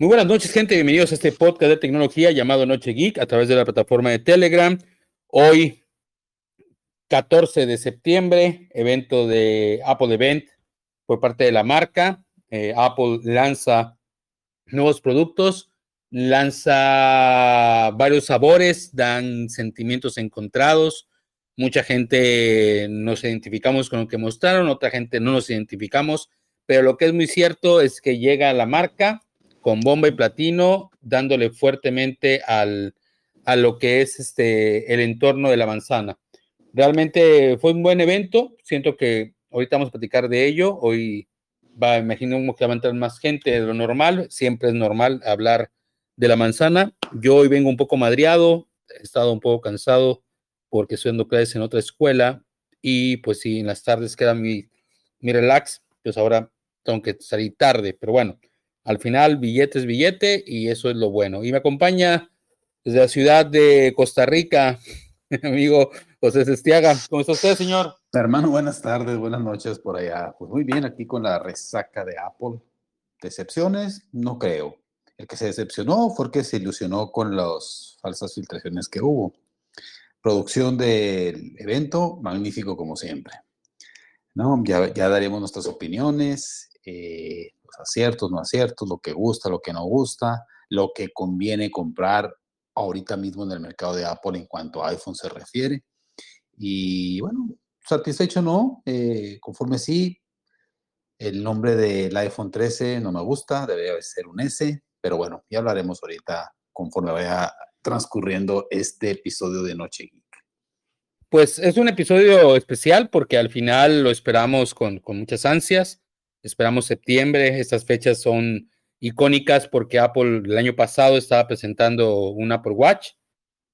Muy buenas noches, gente. Bienvenidos a este podcast de tecnología llamado Noche Geek a través de la plataforma de Telegram. Hoy, 14 de septiembre, evento de Apple Event por parte de la marca. Eh, Apple lanza nuevos productos, lanza varios sabores, dan sentimientos encontrados. Mucha gente nos identificamos con lo que mostraron, otra gente no nos identificamos, pero lo que es muy cierto es que llega la marca con bomba y platino, dándole fuertemente al, a lo que es este, el entorno de la manzana. Realmente fue un buen evento, siento que ahorita vamos a platicar de ello, hoy va, imagino que va a entrar más gente de lo normal, siempre es normal hablar de la manzana. Yo hoy vengo un poco madriado, he estado un poco cansado porque estoy dando clases en otra escuela y pues si en las tardes queda mi, mi relax, pues ahora tengo que salir tarde, pero bueno, al final, billete es billete y eso es lo bueno. Y me acompaña desde la ciudad de Costa Rica, mi amigo José Sestiaga. ¿Cómo está usted, señor? Hermano, buenas tardes, buenas noches por allá. Pues muy bien, aquí con la resaca de Apple. ¿Decepciones? No creo. El que se decepcionó fue el se ilusionó con las falsas filtraciones que hubo. Producción del evento, magnífico como siempre. ¿No? Ya, ya daremos nuestras opiniones. Eh, aciertos, no aciertos, lo que gusta, lo que no gusta, lo que conviene comprar ahorita mismo en el mercado de Apple en cuanto a iPhone se refiere. Y bueno, satisfecho no, eh, conforme sí, el nombre del iPhone 13 no me gusta, debería ser un S, pero bueno, ya hablaremos ahorita conforme vaya transcurriendo este episodio de Noche. Pues es un episodio especial porque al final lo esperamos con, con muchas ansias. Esperamos septiembre. Estas fechas son icónicas porque Apple el año pasado estaba presentando un Apple Watch,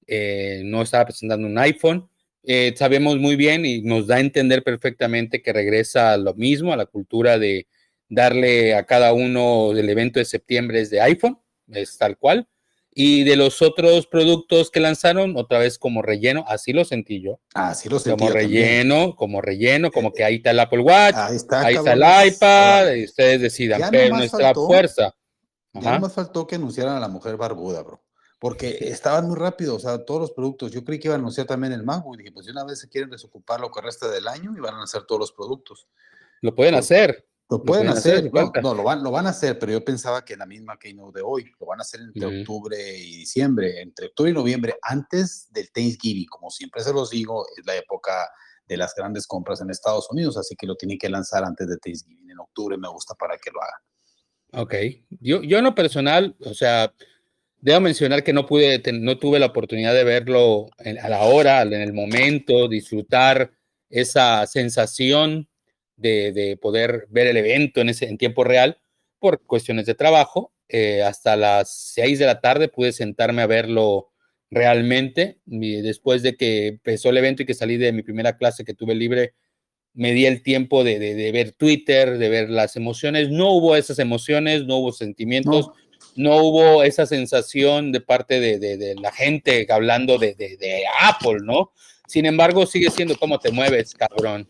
eh, no estaba presentando un iPhone. Eh, sabemos muy bien y nos da a entender perfectamente que regresa a lo mismo, a la cultura de darle a cada uno del evento de septiembre es de iPhone, es tal cual. Y de los otros productos que lanzaron, otra vez como relleno, así lo sentí yo. Así lo sentí. Como relleno, como relleno, como que ahí está el Apple Watch, ahí está, el iPad, y ustedes decidan, pero nuestra fuerza. Ya no más faltó que anunciaran a la mujer barbuda, bro. Porque estaban muy rápido, o sea, todos los productos. Yo creí que iban a anunciar también el MacBook. Y dije, pues de una vez se quieren desocupar lo que resta del año y van a lanzar todos los productos. Lo pueden hacer. Lo pueden hacer, no, lo, van, lo van a hacer, pero yo pensaba que la misma Keynote de hoy, lo van a hacer entre octubre y diciembre, entre octubre y noviembre, antes del Thanksgiving, como siempre se los digo, es la época de las grandes compras en Estados Unidos, así que lo tienen que lanzar antes de Thanksgiving, en octubre me gusta para que lo haga. Ok, yo, yo en lo personal, o sea, debo mencionar que no pude, no tuve la oportunidad de verlo a la hora, en el momento, disfrutar esa sensación de, poder ver el evento en, ese, en tiempo real por cuestiones de trabajo. Eh, hasta las seis de la tarde pude sentarme a verlo realmente. Y después de que empezó el evento y que salí de mi primera clase que tuve libre, me di el tiempo de, de, ver Twitter, de ver las emociones. No hubo esas emociones, no hubo sentimientos, no, hubo esa sensación de parte de, de la gente hablando de, Apple, ¿no? Sin embargo, sigue siendo cómo te mueves, cabrón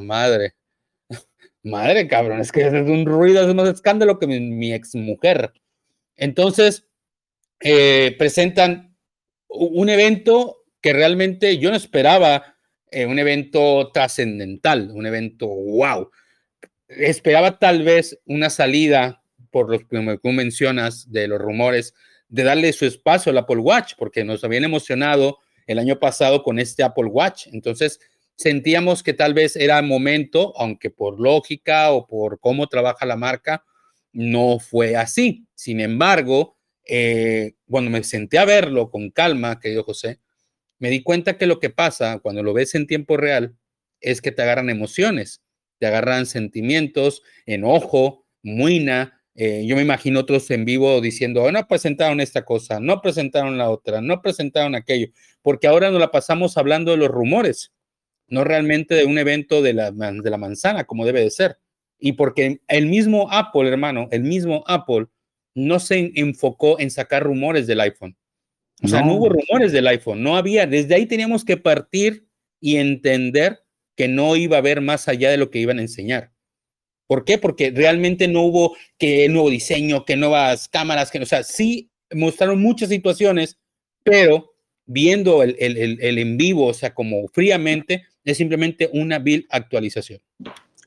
madre. Madre, cabrón, es que es un ruido, es más escándalo que mi, ex mujer. Entonces, eh, presentan un evento que realmente yo no esperaba, eh, un evento trascendental, un evento wow. Esperaba tal vez una salida, por lo que tú mencionas, de los rumores, de darle su espacio al Apple Watch, porque nos habían emocionado el año pasado con este Apple Watch. Entonces, sentíamos que tal vez era momento, aunque por lógica o por cómo trabaja la marca, no fue así. Sin embargo, eh, cuando me senté a verlo con calma, querido José, me di cuenta que lo que pasa cuando lo ves en tiempo real es que te agarran emociones, te agarran sentimientos, enojo, muina. Eh, yo me imagino otros en vivo diciendo, no presentaron esta cosa, no presentaron la otra, no presentaron aquello, porque ahora nos la pasamos hablando de los rumores no realmente de un evento de la, de la manzana como debe de ser. Y porque el mismo Apple, hermano, el mismo Apple no se enfocó en sacar rumores del iPhone. O sea, no hubo rumores del iPhone, no había. Desde ahí teníamos que partir y entender que no iba a haber más allá de lo que iban a enseñar. ¿Por qué? Porque realmente no hubo que nuevo diseño, que nuevas cámaras, que, o sea, sí mostraron muchas situaciones, pero viendo el, el, en vivo, o sea, como fríamente, es simplemente una vil actualización.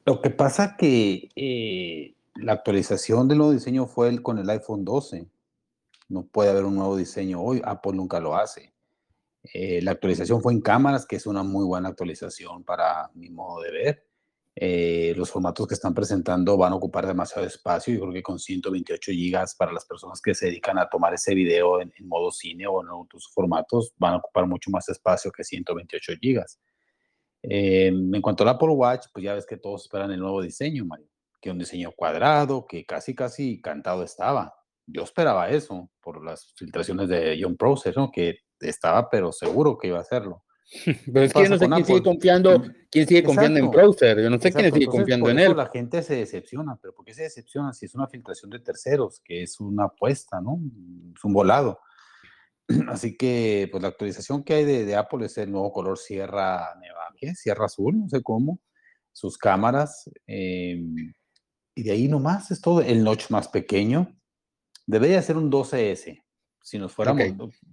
Lo que pasa que eh, la actualización del nuevo diseño fue el, con el iPhone 12. No puede haber un nuevo diseño hoy. Apple nunca lo hace. Eh, la actualización fue en cámaras, que es una muy buena actualización para mi modo de ver. Eh, los formatos que están presentando van a ocupar demasiado espacio. Yo creo que con 128 gigas para las personas que se dedican a tomar ese video en, modo cine o en otros formatos van a ocupar mucho más espacio que 128 gigas. Eh, en cuanto al Apple Watch, pues ya ves que todos esperan el nuevo diseño, Mario. Que un diseño cuadrado, que casi, casi cantado estaba. Yo esperaba eso por las filtraciones de John Prosser, ¿no? Que estaba, pero seguro que iba a hacerlo. Pero es que yo no sé quién sigue confiando, quién sigue confiando en Browser. Yo no sé quién sigue confiando en él. La gente se decepciona, pero ¿por qué se decepciona si es una filtración de terceros, que es una apuesta, ¿no? Es un volado. Así que, pues la actualización que hay de, Apple es el nuevo color Sierra Nevada, ¿qué? Sierra Azul, no sé cómo. Sus cámaras. Em, y de ahí nomás es todo. El notch más pequeño. Debería ser un 12S si nos fuéramos.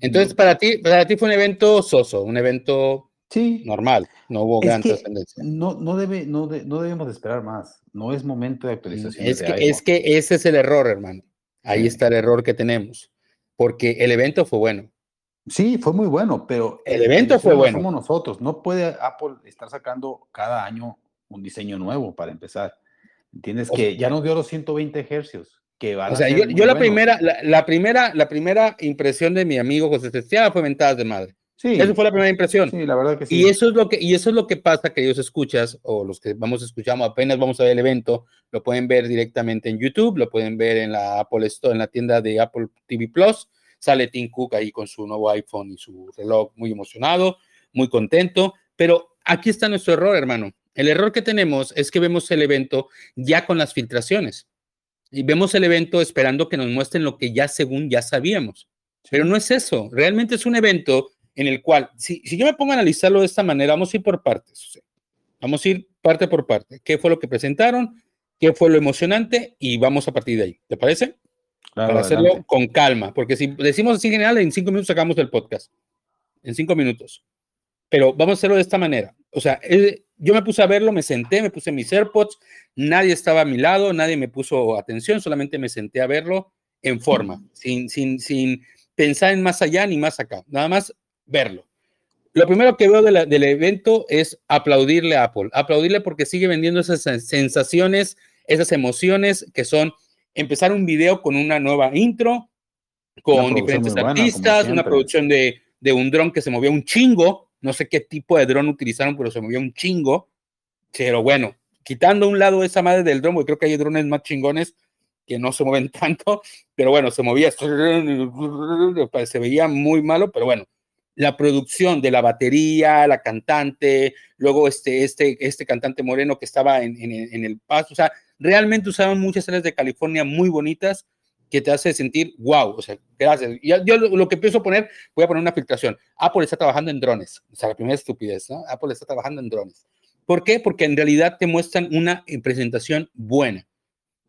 Entonces, para ti, para ti fue un evento soso, un evento sí. normal, no hubo gran trascendencia. No, no, debe, no, no debemos de esperar más, no es momento de actualización. Es, que, es que ese es el error, hermano. Ahí está el error que tenemos, porque el evento fue bueno. Sí, fue muy bueno, pero el, evento fue bueno. Somos nosotros, no puede Apple estar sacando cada año un diseño nuevo para empezar. ¿Entiendes? que ya nos dio los 120 hercios o sea, yo, la, primera, la, primera, la primera impresión de mi amigo José Cestiada fue mentadas de madre. Sí. Esa fue la primera impresión. Sí, la verdad que sí. Y eso es lo que, y eso es lo que pasa que ellos escuchas, o los que vamos escuchando, apenas vamos a ver el evento, lo pueden ver directamente en YouTube, lo pueden ver en la Apple Store, en la tienda de Apple TV Plus. Sale Tim Cook ahí con su nuevo iPhone y su reloj muy emocionado, muy contento. Pero aquí está nuestro error, hermano. El error que tenemos es que vemos el evento ya con las filtraciones y vemos el evento esperando que nos muestren lo que ya según ya sabíamos. Pero no es eso, realmente es un evento en el cual, si, si yo me pongo a analizarlo de esta manera, vamos a ir por partes. vamos a ir parte por parte. ¿Qué fue lo que presentaron? ¿Qué fue lo emocionante? Y vamos a partir de ahí. ¿Te parece? Para hacerlo con calma, porque si decimos así en general, en cinco minutos sacamos el podcast. En cinco minutos. Pero vamos a hacerlo de esta manera. O sea, yo me puse a verlo, me senté, me puse mis AirPods, nadie estaba a mi lado, nadie me puso atención, solamente me senté a verlo en forma, sin, sin, sin pensar en más allá ni más acá, nada más verlo. Lo primero que veo del evento es aplaudirle a Apple, aplaudirle porque sigue vendiendo esas sensaciones, esas emociones que son empezar un video con una nueva intro, con diferentes artistas, una producción de, de un dron que se movía un chingo, no sé qué tipo de dron utilizaron, pero se movió un chingo. Pero bueno, quitando un lado esa madre del dron, porque creo que hay drones más chingones que no se mueven tanto, pero bueno, se movía, se veía muy malo, pero bueno, la producción de la batería, la cantante, luego este, este, este cantante moreno que estaba en, en el paso, o sea, realmente usaban muchas áreas de California muy bonitas que te hace sentir wow, o sea, gracias. Y yo lo, que pienso poner, voy a poner una filtración. Apple está trabajando en drones, o sea, la primera estupidez, ¿no? Apple está trabajando en drones. ¿Por qué? Porque en realidad te muestran una presentación buena.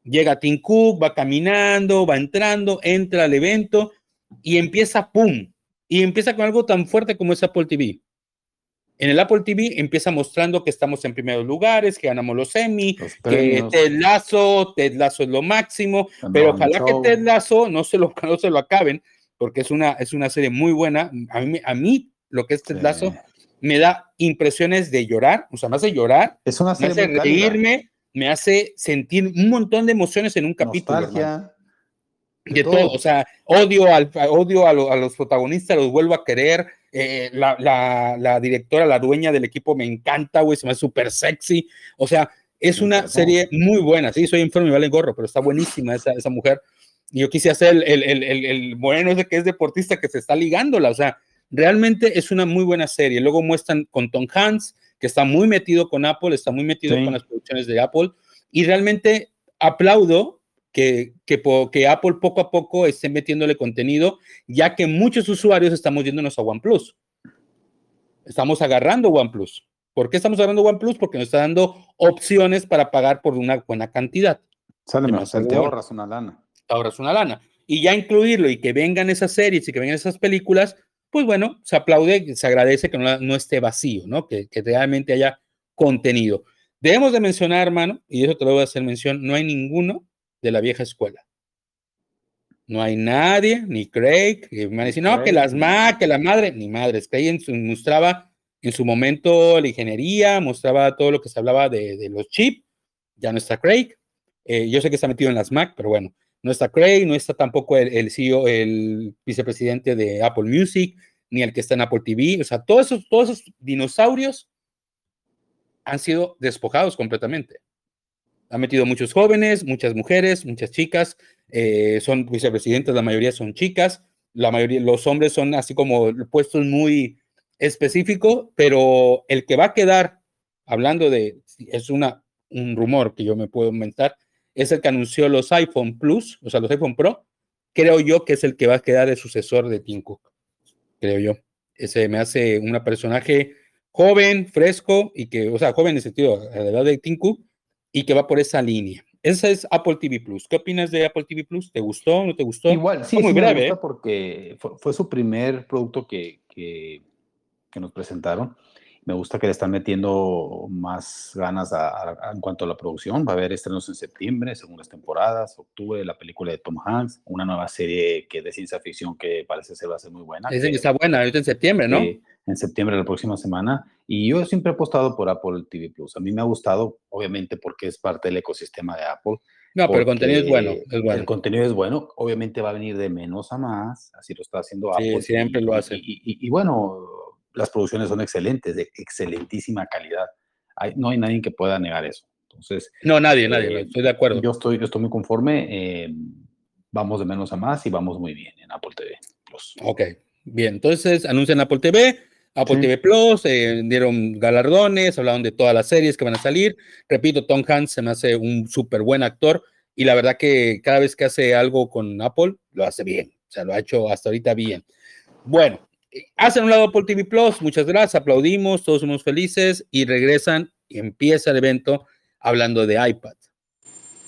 Llega Tim Cook, va caminando, va entrando, entra al evento y empieza, ¡pum! Y empieza con algo tan fuerte como es Apple TV. En el Apple TV empieza mostrando que estamos en primeros lugares, que ganamos los Emmy, que Ted Lazo, Ted Lazo es lo máximo, pero ojalá que Ted Lazo no se lo, no se lo acaben, porque es una, es una serie muy buena. A mí, a mí lo que es Ted Lazo me da impresiones de llorar, o sea, me hace llorar, es una me hace reírme, me hace sentir un montón de emociones en un capítulo. De, todo. o sea, odio, al, odio a los protagonistas, los vuelvo a querer, eh, la, la, directora, la dueña del equipo me encanta, güey, se me hace súper sexy. O sea, es una serie muy buena. Sí, soy enfermo y vale gorro, pero está buenísima esa, esa mujer. Y yo quise hacer el, el, el, el, ese que es deportista que se está ligándola. O sea, realmente es una muy buena serie. Luego muestran con Tom Hanks, que está muy metido con Apple, está muy metido con las producciones de Apple. Y realmente aplaudo que, que, Apple poco a poco esté metiéndole contenido, ya que muchos usuarios estamos yéndonos a OnePlus. Estamos agarrando OnePlus. ¿Por qué estamos de OnePlus? Porque nos está dando opciones para pagar por una buena cantidad. Sale más, te ahorras una lana. Te ahorras una lana. Y ya incluirlo y que vengan esas series y que vengan esas películas, pues bueno, se aplaude, se agradece que no, esté vacío, ¿no? Que, que, realmente haya contenido. Debemos de mencionar, hermano, y eso te lo voy a hacer mención, no hay ninguno de la vieja escuela. No hay nadie, ni Craig, que me decir, no, que las Mac, que la madre, ni madres. Craig mostraba en su momento la ingeniería, mostraba todo lo que se hablaba de, los chips. Ya no está Craig. Eh, yo sé que está metido en las Mac, pero bueno, no está Craig, no está tampoco el, CEO, el vicepresidente de Apple Music, ni el que está en Apple TV. O sea, todos esos, todos esos dinosaurios han sido despojados completamente. Han metido muchos jóvenes, muchas mujeres, muchas chicas, eh, son vicepresidentes, la mayoría son chicas, la mayoría, los hombres son así como puestos muy específicos, pero el que va a quedar, hablando de, es una, un rumor que yo me puedo inventar, es el que anunció los iPhone Plus, o sea, los iPhone Pro, creo yo que es el que va a quedar de sucesor de Tim Cook, creo yo. Ese me hace un personaje joven, fresco y que, o sea, joven en el sentido, a la edad de Tim Cook, y que va por esa línea. Esa es Apple TV Plus. ¿Qué opinas de Apple TV Plus? ¿Te gustó? ¿No te gustó? Igual, sí, muy sí breve, me gusta ¿eh? porque fue, fue, su primer producto que, que, que nos presentaron me gusta que le están metiendo más ganas en cuanto a la producción. Va a haber estrenos en septiembre, segundas temporadas, octubre, la película de Tom Hanks, una nueva serie que es de ciencia ficción que parece ser va a ser muy buena. Dicen que, está buena, ahorita en septiembre, ¿no? en septiembre, la próxima semana. Y yo siempre he apostado por Apple TV Plus. A mí me ha gustado, obviamente, porque es parte del ecosistema de Apple. No, pero el contenido es bueno, es bueno. El contenido es bueno. Obviamente va a venir de menos a más. Así lo está haciendo Apple. Sí, siempre lo hace. y bueno, las producciones son excelentes, de excelentísima calidad. no hay nadie que pueda negar eso. Entonces, no, nadie, nadie, eh, estoy de acuerdo. Yo estoy, yo estoy muy conforme. Eh, vamos de menos a más y vamos muy bien en Apple TV Plus. Ok, bien. Entonces, anuncian Apple TV, Apple TV Plus, eh, dieron galardones, hablaron de todas las series que van a salir. Repito, Tom Hanks se me hace un súper buen actor y la verdad que cada vez que hace algo con Apple, lo hace bien. O sea, lo ha hecho hasta ahorita bien. Bueno, hacen un lado Apple TV Plus, muchas gracias, aplaudimos, todos somos felices y regresan y empieza el evento hablando de iPad.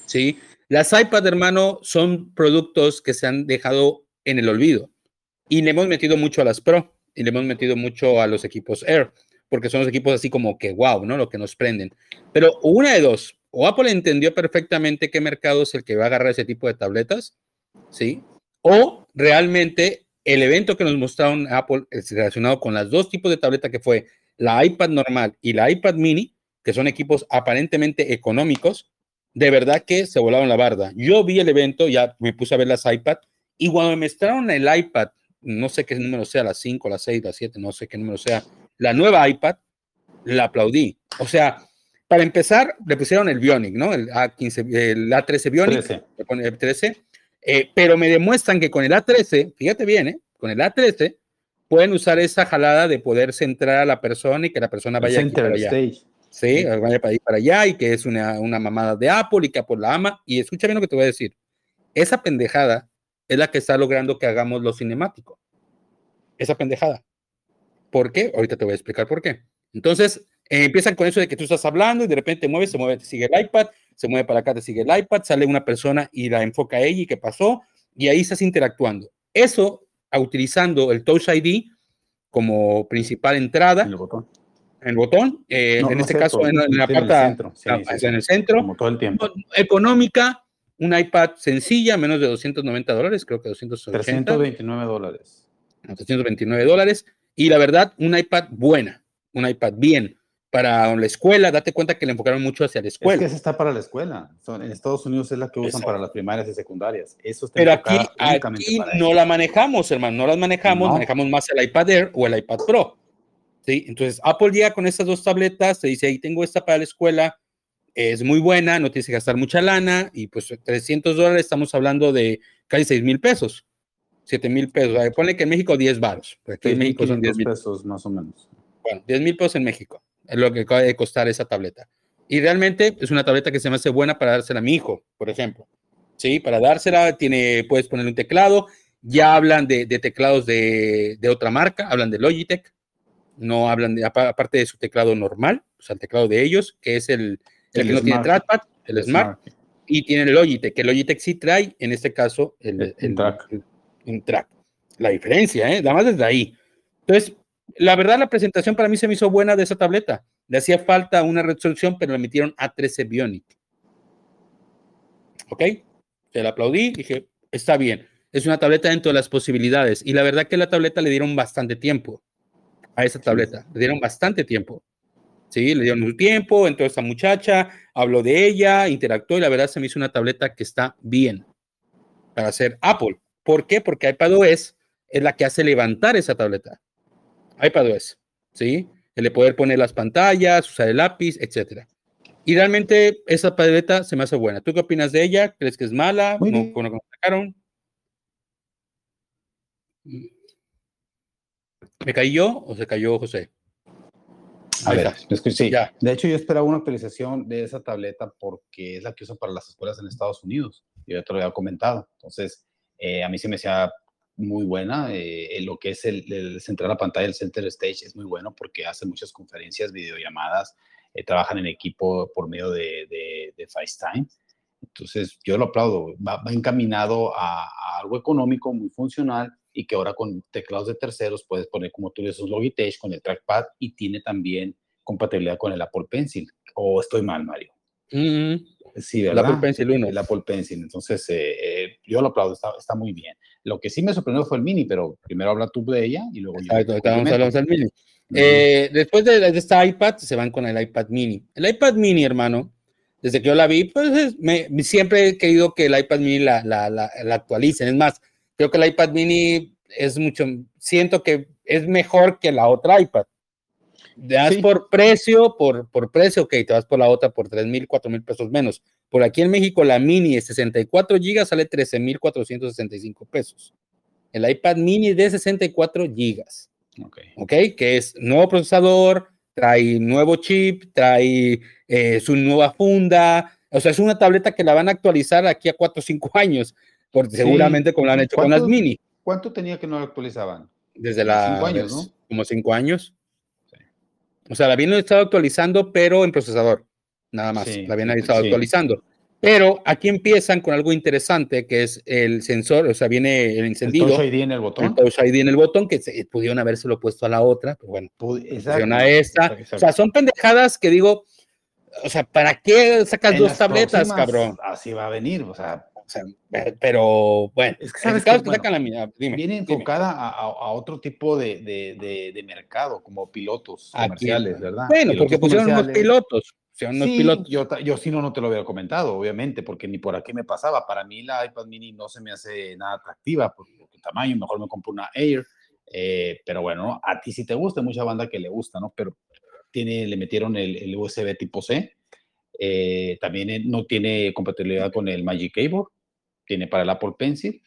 ¿Sí? Las iPad, hermano, son productos que se han dejado en el olvido y le hemos metido mucho a las Pro y le hemos metido mucho a los equipos Air, porque son los equipos así como que wow, ¿no? Lo que nos prenden. Pero una de dos, o Apple entendió perfectamente qué mercado es el que va a agarrar ese tipo de tabletas, ¿sí? O realmente el evento que nos mostraron Apple es relacionado con las dos tipos de tableta que fue la iPad normal y la iPad mini, que son equipos aparentemente económicos, de verdad que se volaron la barda. Yo vi el evento, ya me puse a ver las iPad, y cuando me mostraron el iPad, no sé qué número sea, la 5, la 6, la 7, no sé qué número sea, la nueva iPad, la aplaudí. O sea, para empezar, le pusieron el Bionic, ¿no? El A15, el A13 Bionic, 13. el 13 eh, pero me demuestran que con el A13, fíjate bien, ¿eh? con el A13 pueden usar esa jalada de poder centrar a la persona y que la persona vaya para allá. Sí, vaya para, ir para allá y que es una, una mamada de Apple y que Apple la ama. Y escucha bien lo que te voy a decir. Esa pendejada es la que está logrando que hagamos lo cinemático. Esa pendejada. ¿Por qué? Ahorita te voy a explicar por qué. Entonces, eh, empiezan con eso de que tú estás hablando y de repente te mueves, se mueve, te sigue el iPad, se mueve para acá, te sigue el iPad, sale una persona y la enfoca a ella y qué pasó, y ahí estás interactuando. Eso, utilizando el Touch ID como principal entrada. En el botón. En el botón, eh, en este caso en, la parte ah, en el centro. Como todo el tiempo. Económica, un iPad sencilla, menos de 290 dólares, creo que 280. 329 dólares. 329 dólares. Y la verdad, un iPad buena, un iPad bien para la escuela, date cuenta que le enfocaron mucho hacia la escuela. Es que esa está para la escuela. en Estados Unidos es la que usan para las primarias y secundarias. Eso está Pero aquí, aquí no la manejamos, hermano, no las manejamos, manejamos más el iPad Air o el iPad Pro. ¿sí? Entonces, Apple llega con estas dos tabletas, te dice, ahí tengo esta para la escuela, es muy buena, no tienes que gastar mucha lana, y pues 300 dólares, estamos hablando de casi 6 mil pesos, 7 mil pesos. Ponle que en México 10 baros, porque en México son 10 mil pesos más o menos. Bueno, 10 mil pesos en México es lo que acaba de costar esa tableta. Y realmente es una tableta que se me hace buena para dársela a mi hijo, por ejemplo. Sí, para dársela, tiene, puedes poner un teclado. Ya hablan de, teclados de, otra marca, hablan de Logitech. no hablan de, aparte de su teclado normal, o sea, el teclado de ellos, que es el, el, que no tiene trackpad, el, Smart, y tiene el Logitech, que el Logitech sí trae, en este caso, el, el, track. track. La diferencia, ¿eh? Nada más desde ahí. Entonces, la verdad, la presentación para mí se me hizo buena de esa tableta. Le hacía falta una resolución, pero le metieron A13 Bionic. ¿Ok? Se la aplaudí, dije, está bien. Es una tableta dentro de las posibilidades. Y la verdad que la tableta le dieron bastante tiempo a esa tableta. Le dieron bastante tiempo. Sí, le dieron un tiempo, entró esta muchacha, habló de ella, interactuó y la verdad se me hizo una tableta que está bien para hacer Apple. ¿Por qué? Porque iPadOS es la que hace levantar esa tableta. iPadOS, ¿sí? El de poder poner las pantallas, usar el lápiz, etcétera. Y realmente esa tableta se me hace buena. ¿Tú qué opinas de ella? ¿Crees que es mala? ¿Cómo, cómo sacaron? ¿Me caí yo o se cayó José? A ver, sí. De hecho, yo esperaba una actualización de esa tableta porque es la que usan para las escuelas en Estados Unidos. Yo ya te lo había comentado. Entonces, eh, a mí se me hacía muy buena. Eh, lo que es el, el, centrar la pantalla, el center stage, es muy bueno porque hace muchas conferencias, videollamadas, eh, trabajan en equipo por medio de, de, FaceTime. Entonces, yo lo aplaudo. Va, encaminado a, a, algo económico, muy funcional y que ahora con teclados de terceros puedes poner, como tú dices, Logitech con el trackpad y tiene también compatibilidad con el Apple Pencil. ¿O estoy mal, Mario? Mm, sí, ¿verdad? El Apple Pencil 1. El Apple Pencil. Entonces, eh, eh, yo lo aplaudo, está, está, muy bien. Lo que sí me sorprendió fue el Mini, pero primero habla tú de ella y luego yo. Del Mini. Eh, después de, de esta iPad, se van con el iPad Mini. El iPad Mini, hermano, desde que yo la vi, pues me, siempre he querido que el iPad Mini la, la, la, la actualicen. Es más, Creo que el iPad mini es mucho, siento que es mejor que la otra iPad. Te das por precio, por, por precio, ok, te vas por la otra por 3 mil, 4 mil pesos menos. Por aquí en México la mini de 64 gigas sale 13 mil 465 pesos. El iPad mini de 64 gigas. Ok. Ok, que es nuevo procesador, trae nuevo chip, trae eh, su nueva funda. O sea, es una tableta que la van a actualizar aquí a 4 o 5 años seguramente como lo han hecho con las mini. ¿Cuánto tenía que no lo actualizaban? Desde la... Cinco años, ¿no? Como cinco años. O sea, la habían estado actualizando, pero en procesador. Nada más. la habían estado actualizando. Pero aquí empiezan con algo interesante, que es el sensor, o sea, viene el encendido. El Touch ID en el botón. El Touch ID en el botón, que se, pudieron habérselo puesto a la otra, pero bueno, funciona esta. O sea, son pendejadas que digo, o sea, ¿para qué sacas dos tabletas, cabrón? Así va a venir, o sea, pero bueno, es que sabes que, la viene enfocada a, a, otro tipo de, de, de, mercado, como pilotos comerciales, ¿verdad? Bueno, porque pusieron unos pilotos. Sí, pilotos. Yo, yo sí no, no te lo hubiera comentado, obviamente, porque ni por aquí me pasaba. Para mí la iPad mini no se me hace nada atractiva por, el tamaño, mejor me compro una Air. Eh, pero bueno, a ti sí te gusta, mucha banda que le gusta, ¿no? Pero tiene, le metieron el, el USB tipo C. Eh, también no tiene compatibilidad con el Magic Keyboard tiene para el Apple Pencil.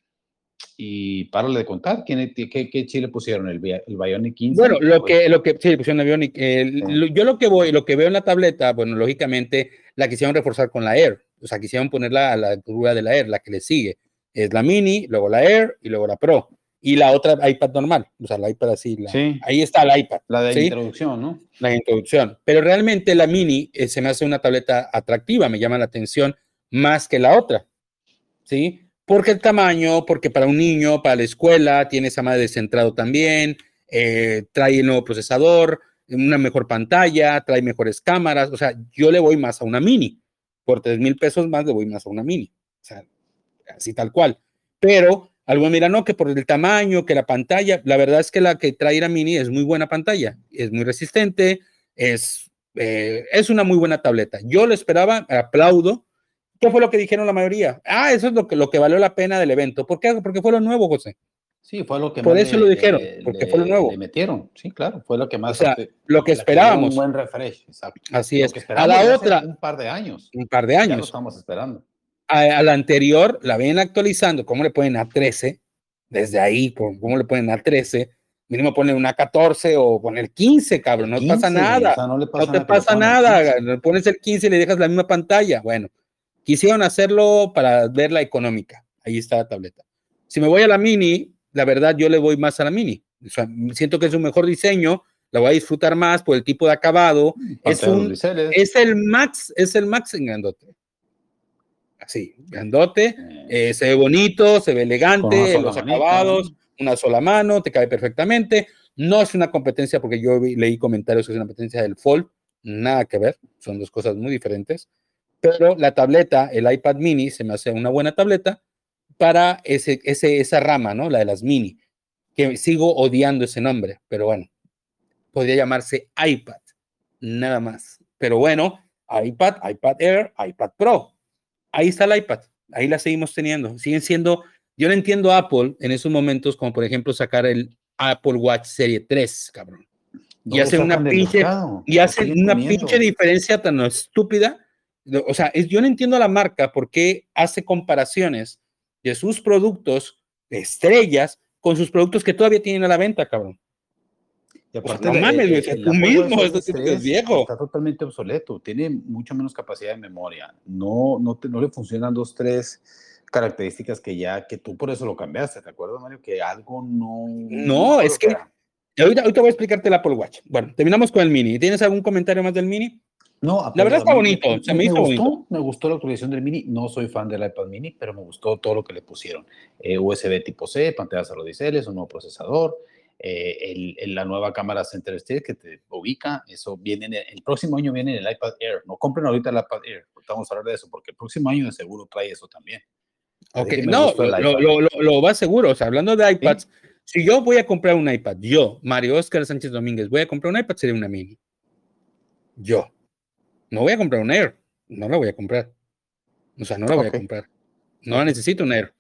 Y párale de contar, ¿qué, qué, qué chile pusieron? ¿El, el Bionic 15? Bueno, lo que, lo que sí, pusieron el Bionic. yo lo que voy, lo que veo en la tableta, bueno, lógicamente la quisieron reforzar con la Air. O sea, quisieron ponerla a la altura de la Air, la que le sigue. Es la Mini, luego la Air y luego la Pro. Y la otra iPad normal, o sea, la iPad así. Ahí está la iPad. La de introducción, ¿no? La introducción. Pero realmente la Mini eh, se me hace una tableta atractiva, me llama la atención más que la otra. ¿Sí? Porque el tamaño, porque para un niño, para la escuela, tiene esa madre descentrado también, eh, trae el nuevo procesador, una mejor pantalla, trae mejores cámaras, o sea, yo le voy más a una mini, por tres mil pesos más le voy más a una mini, o sea, así tal cual. Pero algo mira, no, que por el tamaño, que la pantalla, la verdad es que la que trae la mini es muy buena pantalla, es muy resistente, es, eh, es una muy buena tableta. Yo lo esperaba, aplaudo, ¿Qué fue lo que dijeron la mayoría? Ah, eso es lo que, lo que valió la pena del evento. ¿Por qué? Porque fue lo nuevo, José. Sí, fue lo que Por eso lo dijeron, porque fue lo nuevo. Le metieron, sí, claro, fue lo que más. O sea, lo que esperábamos. Un buen refresh, exacto. Así es. A la otra. Un par de años. Un par de años. Ya lo estamos esperando. A, la anterior la ven actualizando. ¿Cómo le ponen a 13? Desde ahí, ¿cómo le ponen a 13? Mínimo ponen una 14 o poner 15, cabrón. No pasa nada. no, te pasa nada. Le pones el 15 y le dejas la misma pantalla. Bueno, Quisieron hacerlo para ver la económica. Ahí está la tableta. Si me voy a la mini, la verdad yo le voy más a la mini. siento que es un mejor diseño, la voy a disfrutar más por el tipo de acabado. Es, un, es el Max, es el Max en grandote. Así, grandote, eh, se ve bonito, se ve elegante, los acabados, una sola mano, te cabe perfectamente. No es una competencia, porque yo leí comentarios que es una competencia del Fold, nada que ver, son dos cosas muy diferentes. Pero la tableta, el iPad mini, se me hace una buena tableta para ese, ese, esa rama, ¿no? La de las mini, que sigo odiando ese nombre, pero bueno, podría llamarse iPad, nada más. Pero bueno, iPad, iPad Air, iPad Pro. Ahí está el iPad, ahí la seguimos teniendo. Siguen siendo, yo no entiendo Apple en esos momentos, como por ejemplo sacar el Apple Watch Serie 3, cabrón. y hacen una pinche, y hacen una pinche diferencia tan estúpida. O sea, es, yo no entiendo a la marca por qué hace comparaciones de sus productos de estrellas con sus productos que todavía tienen a la venta, cabrón. Y aparte, no mames, tú mismo, es, viejo. Está totalmente obsoleto, tiene mucho menos capacidad de memoria. No, no, no le funcionan dos, tres características que ya, que tú por eso lo cambiaste, ¿te acuerdas, Mario? Que algo no... No, es que... Ahorita, ahorita, voy a explicarte el Apple Watch. Bueno, terminamos con el Mini. ¿Tienes algún comentario más del Mini? No, la verdad está bonito. Me, se me, hizo gustó, bonito. Me gustó la actualización del Mini. No soy fan del iPad Mini, pero me gustó todo lo que le pusieron. Eh, USB tipo C, pantallas arodiceles, un nuevo procesador, eh, el, la nueva cámara Center Stage que te ubica, eso viene, en el, próximo año viene en el iPad Air, no compren ahorita el iPad Air, vamos a hablar de eso, porque el próximo año de seguro trae eso también. Ok, no, lo, lo, lo, va seguro, o sea, hablando de iPads, si yo voy a comprar un iPad, yo, Mario Oscar Sánchez Domínguez, voy a comprar un iPad, sería una mini. Yo. No voy a comprar un Air, no la voy a comprar. O sea, no la voy a comprar. No la necesito un Air.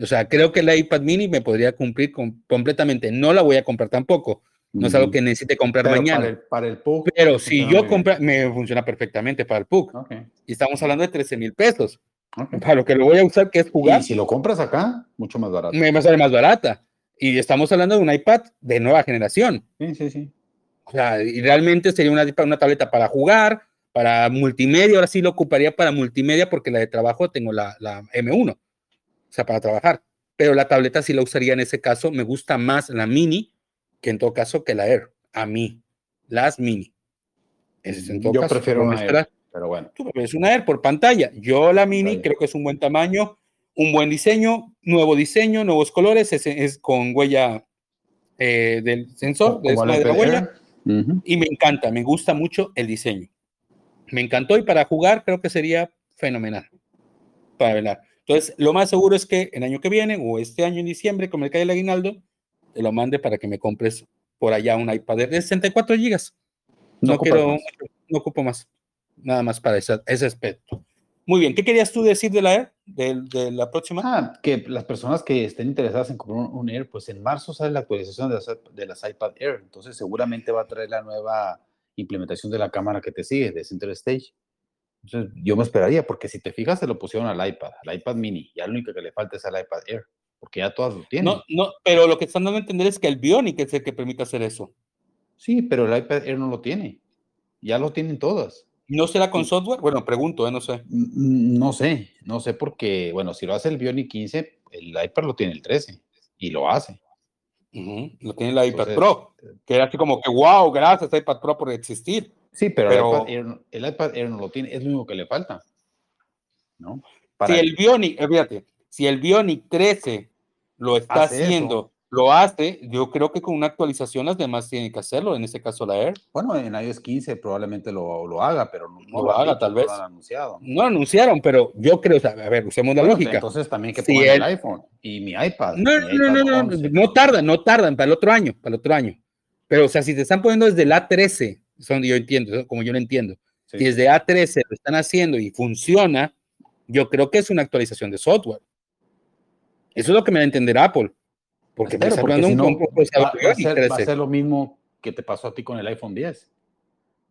O sea, creo que la iPad mini me podría cumplir completamente. No la voy a comprar tampoco. No es algo que necesite comprar mañana. Para el, PUC. Pero si yo compro, me funciona perfectamente para el PUC. Y estamos hablando de 13 mil pesos. Para lo que lo voy a usar, que es jugar. Y si lo compras acá, mucho más barato. Me sale más barata. Y estamos hablando de un iPad de nueva generación. Sí, sí, sí. O sea, y realmente sería una, una tableta para jugar, para multimedia. Ahora sí lo ocuparía para multimedia porque la de trabajo tengo la, la M1 o sea, para trabajar. Pero la tableta sí la usaría en ese caso. Me gusta más la mini que en todo caso que la Air. A mí, las mini. Yo prefiero una Air, pero bueno. Tú prefieres una Air por pantalla. Yo la mini creo que es un buen tamaño, un buen diseño, nuevo diseño, nuevos colores, es, con huella eh, del sensor, de, la huella. Y me encanta, me gusta mucho el diseño. Me encantó y para jugar creo que sería fenomenal. Para velar. Entonces, lo más seguro es que el año que viene o este año en diciembre, como el cae el aguinaldo, te lo mande para que me compres por allá un iPad de 64 gigas. No, quiero, no ocupo más. Nada más para ese, ese aspecto. Muy bien, ¿qué querías tú decir de la Air, de, la próxima? Ah, que las personas que estén interesadas en comprar un, Air, pues en marzo sale la actualización de las, de las, iPad Air, entonces seguramente va a traer la nueva implementación de la cámara que te sigue, de Center Stage. Entonces, yo me esperaría, porque si te fijas, se lo pusieron al iPad, al iPad mini, ya lo único que le falta es al iPad Air, porque ya todas lo tienen. No, no, pero lo que están dando a entender es que el Bionic es el que permite hacer eso. Sí, pero el iPad Air no lo tiene. Ya lo tienen todas. ¿No será con software? Bueno, pregunto, ¿eh? no sé. No sé, no sé porque, bueno, si lo hace el Bionic 15, el iPad lo tiene el 13 y lo hace. Lo tiene el iPad Pro, que era así como que, wow, gracias iPad Pro por existir. Sí, pero, el, iPad Air, no lo tiene, es lo único que le falta. ¿no? si el Bionic, eh, fíjate, si el Bionic 13 lo está haciendo, lo hace, yo creo que con una actualización las demás tienen que hacerlo, en este caso la Air. Bueno, en iOS 15 probablemente lo, lo haga, pero no, lo, haga, tal vez. No lo han anunciado. No anunciaron, pero yo creo, a ver, usemos la lógica. Entonces también que pongan el, iPhone y mi iPad. No, no, no, no, no, tardan, no tardan para el otro año, para el otro año. Pero, o sea, si te están poniendo desde la 13 son, yo entiendo, como yo lo entiendo. Si desde A13 lo están haciendo y funciona, yo creo que es una actualización de software. Eso es lo que me da a entender Apple. Porque está hablando un no, va, va, a ser, va, a ser, lo mismo que te pasó a ti con el iPhone 10.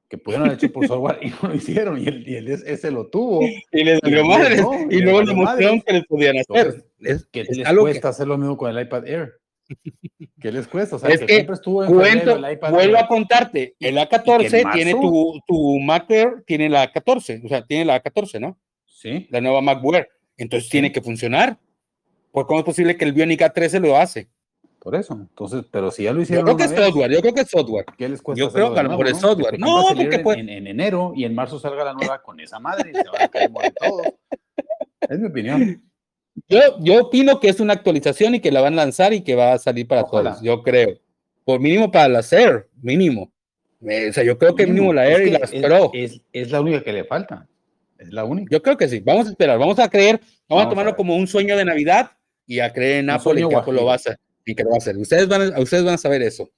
Que pudieron haber hecho por software y no lo hicieron. Y el, y el ese lo tuvo. Y les dio madres. Y, y luego demostraron que les podían hacer. Entonces, ¿Qué les cuesta que... hacer lo mismo con el iPad Air? ¿Qué les cuesta? O sea, es que, siempre estuvo en cuento, vuelvo a contarte, el A14 tiene tu, tu MacBook, tiene la 14, o sea, tiene la 14, ¿no? Sí. La nueva MacBook. Entonces tiene que funcionar. ¿Por cómo es posible que el Bionic A13 lo hace? Por eso. Entonces, pero si ya lo hicieron. Yo creo que es software, yo creo que es software. ¿Qué les cuesta Yo creo que a lo mejor es software. No, porque puede... en, en, enero y en marzo salga la nueva con esa madre y se van a caer todos. Es mi opinión. Yo, yo opino que es una actualización y que la van a lanzar y que va a salir para todos. Yo creo. Por mínimo para la Air, mínimo. O sea, yo creo que mínimo, la Air y las Pro. Es, es la única que le falta. Es la única. Yo creo que sí. Vamos a esperar. Vamos a creer. Vamos, a tomarlo como un sueño de Navidad y a creer en Apple y que Apple lo va a hacer. Y que lo va a hacer. Ustedes van, a, ustedes van a saber eso.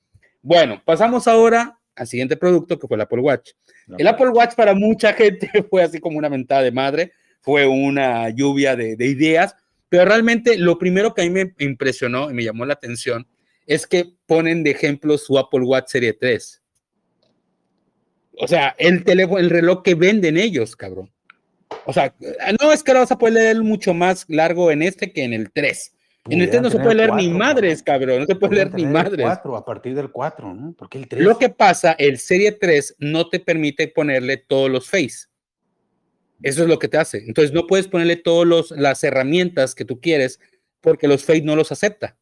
Bueno, pasamos ahora al siguiente producto que fue el Apple Watch. el Apple Watch para mucha gente fue así como una mentada de madre. Fue una lluvia de, de ideas. Pero realmente lo primero que a mí me impresionó y me llamó la atención es que ponen de ejemplo su Apple Watch Serie 3. O sea, el teléfono, el reloj que venden ellos, cabrón. O sea, no es que lo vas a poder leer mucho más largo en este que en el 3. En el 3 no se puede leer ni madres, cabrón. No se puede leer ni madres. 4, a partir del 4, ¿no? Porque el 3. Lo que pasa, el Serie 3 no te permite ponerle todos los face. Eso es lo que te hace. Entonces no puedes ponerle todas las herramientas que tú quieres porque los face no los acepta.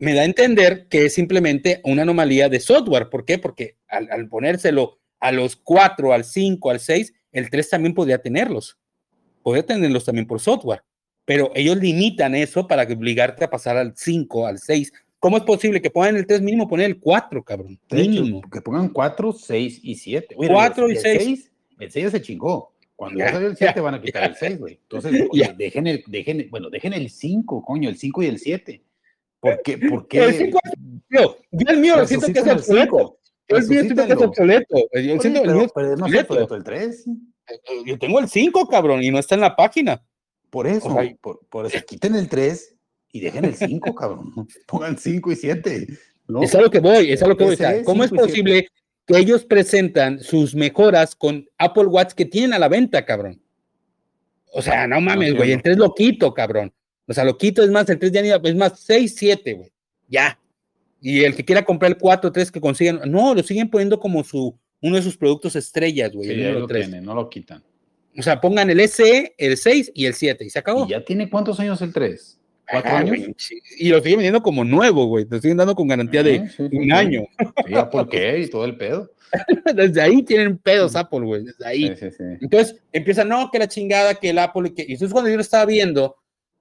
Me da a entender que es simplemente una anomalía de software. ¿Por qué? Porque al, al ponérselo a los 4, al 5, al 6, el 3 también podría tenerlos. Podría tenerlos también por software. Pero ellos limitan eso para obligarte a pasar al 5, al 6. ¿Cómo es posible que pongan el 3 mínimo, poner el 4, cabrón? Mínimo. que pongan 4, 6 y 7. 4 y 6. El 6 se chingó. Cuando ya, el 7 van a quitar el 6, güey. Entonces, dejen el, dejen, bueno, dejen el 5, coño, el 5 y el 7. ¿Por qué? ¿Por qué? El 5 yo, yo el mío lo siento que es obsoleto. El mío siento que es obsoleto. Yo siento el mío pero es más obsoleto el 3. Yo tengo el 5, cabrón, y no está en la página. Por eso, por, por, eso, quiten el 3 y dejen el 5, cabrón. Pongan 5 y 7. ¿no? Es a lo que voy, es a lo que voy. ¿Cómo es posible que ellos presentan sus mejoras con Apple Watch que tienen a la venta, cabrón? O sea, no mames, güey, el 3 lo quito, cabrón. O sea, lo quito, es más, el 3 ya es más 6, 7, güey. Ya. Y el que quiera comprar el 4, 3 que consigan, no, lo siguen poniendo como su uno de sus productos estrellas, güey. Sí, lo tiene, no lo quitan. O sea, pongan el SE, el 6 y el 7 y se acabó. ¿Y ya tiene cuántos años el 3? ¿Cuatro años? y lo siguen vendiendo como nuevo, güey. Lo siguen dando con garantía de un año. Sí, ¿por qué? Y todo el pedo. Desde ahí tienen pedos Apple, güey. Desde ahí. Entonces empiezan, no, que la chingada, que el Apple. Que... Y entonces cuando yo lo estaba viendo,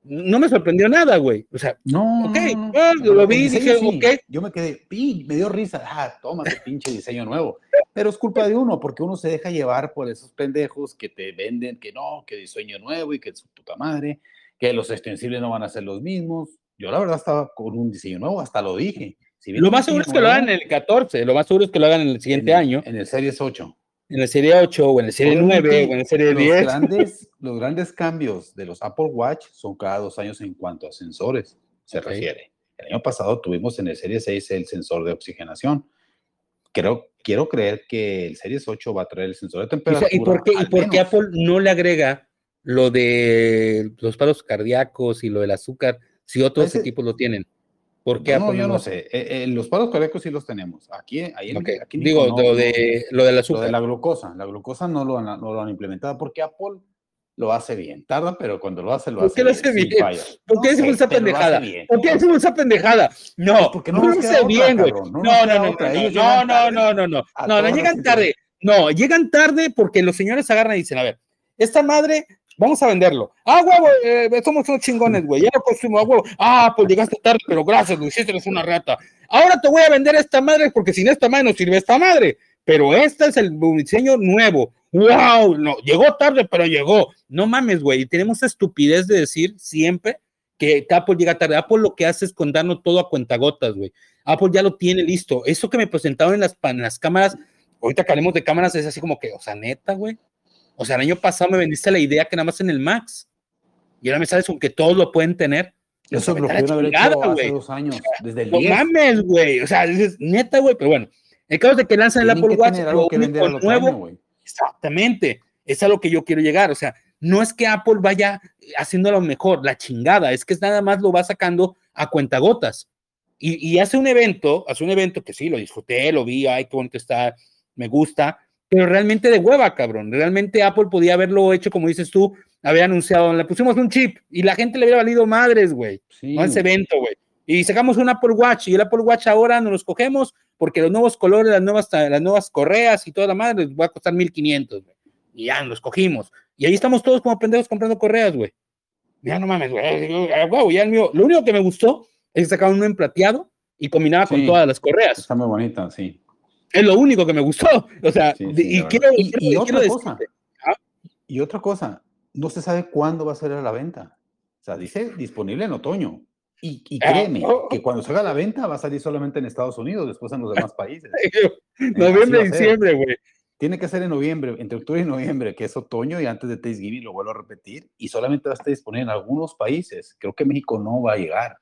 no me sorprendió nada, güey. O sea, no, ok, no, lo vi y dije, ok. Yo me quedé, pi, me dio risa, ah, toma tu pinche diseño nuevo. Pero es culpa de uno, porque uno se deja llevar por esos pendejos que te venden que no, que diseño nuevo y que es su puta madre, que los extensibles no van a ser los mismos. Yo la verdad estaba con un diseño nuevo, hasta lo dije. lo más seguro es que lo hagan en el 14, lo más seguro es que lo hagan en el siguiente año. En el Series 8 en la serie 8 o en la serie 9 o en la serie los 10. Grandes, los grandes cambios de los Apple Watch son cada dos años en cuanto a sensores se refiere. El año pasado tuvimos en el Serie 6 el sensor de oxigenación. Creo, quiero creer que el Series 8 va a traer el sensor de temperatura. ¿Y por qué, y por qué Apple no le agrega lo de los paros cardíacos y lo del azúcar si otros equipos lo tienen? Porque no, yo no sé. Eh, eh, los paros cardíacos sí los tenemos. Aquí, ahí en, aquí Digo, lo, de, lo del. Lo de la glucosa. La glucosa no lo, han, no lo han implementado porque Apple lo hace bien. Tarda, pero cuando lo hace, lo hace bien. Hace bien. ¿Por qué decimos esa pendejada? ¿Por qué decimos esa pendejada? No, porque no, lo hace bien, güey. No, no, no, no, no, no, no, no. No, no llegan tarde. No, llegan tarde porque los señores agarran y dicen, a ver, esta madre Vamos a venderlo. Ah, huevo, eh, somos unos chingones, güey. Ya lo consumo, a huevo. Ah, pues llegaste tarde, pero gracias, Luis, eres una rata. Ahora te voy a vender esta madre porque sin esta madre no sirve esta madre. Pero este es el diseño nuevo. ¡Wow! No, llegó tarde, pero llegó. No mames, güey. Y tenemos estupidez de decir siempre que Apple llega tarde. Apple lo que hace es contarnos todo a cuentagotas, güey. Apple ya lo tiene listo. Eso que me presentaron en las, en las cámaras, ahorita que hablemos de cámaras, es así como que, o sea, neta, güey. O sea, el año pasado me vendiste la idea que nada más en el Max. Y ahora me sales con que todos lo pueden tener. Eso lo pudieron haber hecho hace dos años, desde el No mames, güey. O sea, es neta, güey. Pero bueno, el caso de que lanzan el Apple Watch, algo que vender nuevo. exactamente. Es a lo que yo quiero llegar. O sea, no es que Apple vaya haciendo lo mejor, la chingada. Es que nada más lo va sacando a cuentagotas. Y, y hace un evento, hace un evento que sí, lo disfruté, lo vi, ay, qué bonito está, me gusta pero realmente de hueva, cabrón. Realmente Apple podía haberlo hecho, como dices tú, había anunciado, le pusimos un chip y la gente le hubiera valido madres, güey. no ese evento, güey. Y sacamos un Apple Watch y el Apple Watch ahora nos los cogemos porque los nuevos colores, las nuevas, las nuevas correas y toda la madre les va a costar 1500, güey. Y ya nos cogimos. Y ahí estamos todos como pendejos comprando correas, güey. Ya no mames, güey. ya el mío. Lo único que me gustó es que sacaban uno en plateado y combinaba con todas las correas. Está muy bonita, sí. Es lo único que me gustó. O sea, y, quiero, y, otra cosa. ¿ah? Y otra cosa, no se sabe cuándo va a salir a la venta. O sea, dice disponible en otoño. Y, ah, créeme oh. que cuando salga a la venta va a salir solamente en Estados Unidos, después en los demás países. Noviembre, diciembre, güey. Tiene que ser en noviembre, entre octubre y noviembre, que es otoño, y antes de Thanksgiving, lo vuelvo a repetir, y solamente va a estar disponible en algunos países. Creo que México no va a llegar.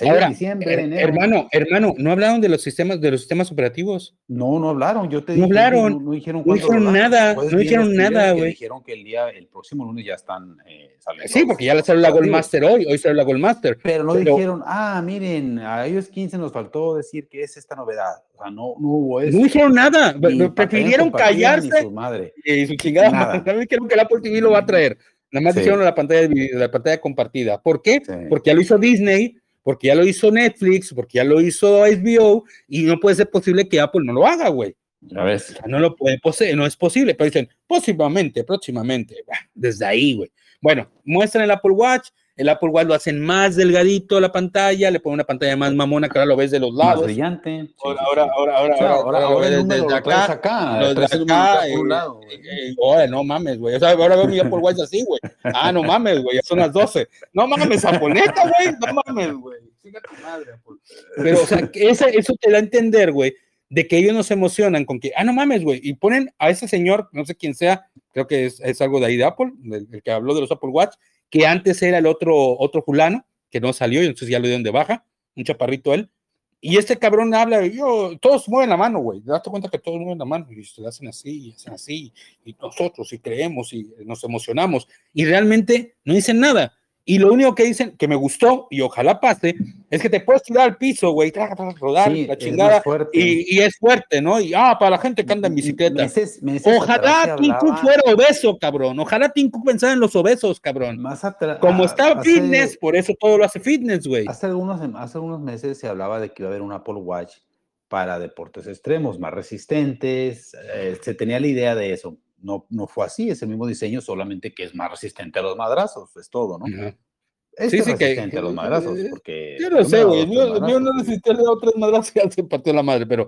Ahora, Hermano, hermano, ¿no hablaron de los sistemas, de los sistemas operativos? No, no hablaron. Yo te no hablaron. No, dijeron, no dijeron nada. No dijeron nada, güey. Dijeron que el día, el próximo lunes ya están eh, saliendo. Sí, porque ya le salió la Goldmaster hoy. Hoy salió la Goldmaster. Pero no dijeron, ah, miren, a ellos 15 nos faltó decir que es esta novedad. O sea, no, no hubo eso. No dijeron nada. Prefirieron callarse. Su madre. Y su chingada madre. También dijeron que el Apple TV lo va a traer. Nada más dijeron la pantalla, la pantalla compartida. ¿Por qué? Porque ya lo hizo Disney porque ya lo hizo Netflix, porque ya lo hizo HBO, y no puede ser posible que Apple no lo haga, güey. A ver. no lo puede no es posible, pero dicen, próximamente, próximamente, desde ahí, güey. Bueno, muestran el Apple Watch, el Apple Watch lo hacen más delgadito la pantalla, le ponen una pantalla más mamona que ahora lo ves de los lados. Más brillante. Ahora, ahora, ahora, ahora, ahora, ahora, desde acá, acá, los de acá, un lado, oye, no mames, güey. O sea, ahora veo mi Apple Watch así, güey. Ah, no mames, güey, ya son las 12. No mames, japoneta, güey. No mames, güey. Siga tu madre, Apple. Pero, o sea, eso, eso te da a entender, güey, de que ellos no se emocionan con que, ah, no mames, güey, y ponen a ese señor, no sé quién sea, creo que es, es algo de ahí de Apple, el, el, que habló de los Apple Watch, que antes era el otro, otro fulano, que no salió y entonces ya lo dieron de baja, un chaparrito él. Y este cabrón habla, yo, todos mueven la mano, güey. Date cuenta que todos mueven la mano y se hacen así, y hacen así, y nosotros, y creemos, y nos emocionamos. Y realmente no dicen nada. Y lo único que dicen que me gustó y ojalá pase es que te puedes tirar al piso, güey, rodar la chingada y, y, es fuerte, ¿no? Y ah, para la gente que anda en bicicleta. ojalá Tim Cook fuera obeso, cabrón. Ojalá Tim Cook pensara en los obesos, cabrón. Más atrás. Como está fitness, por eso todo lo hace fitness, güey. Hace algunos, hace algunos meses se hablaba de que iba a haber un Apple Watch para deportes extremos, más resistentes. Eh, se tenía la idea de eso no, no fue así, es el mismo diseño, solamente que es más resistente a los madrazos, es todo, ¿no? Este sí, sí, resistente a los madrazos, porque... Yo no sé, güey, yo, no resistí a otros madrazos y se partió la madre, pero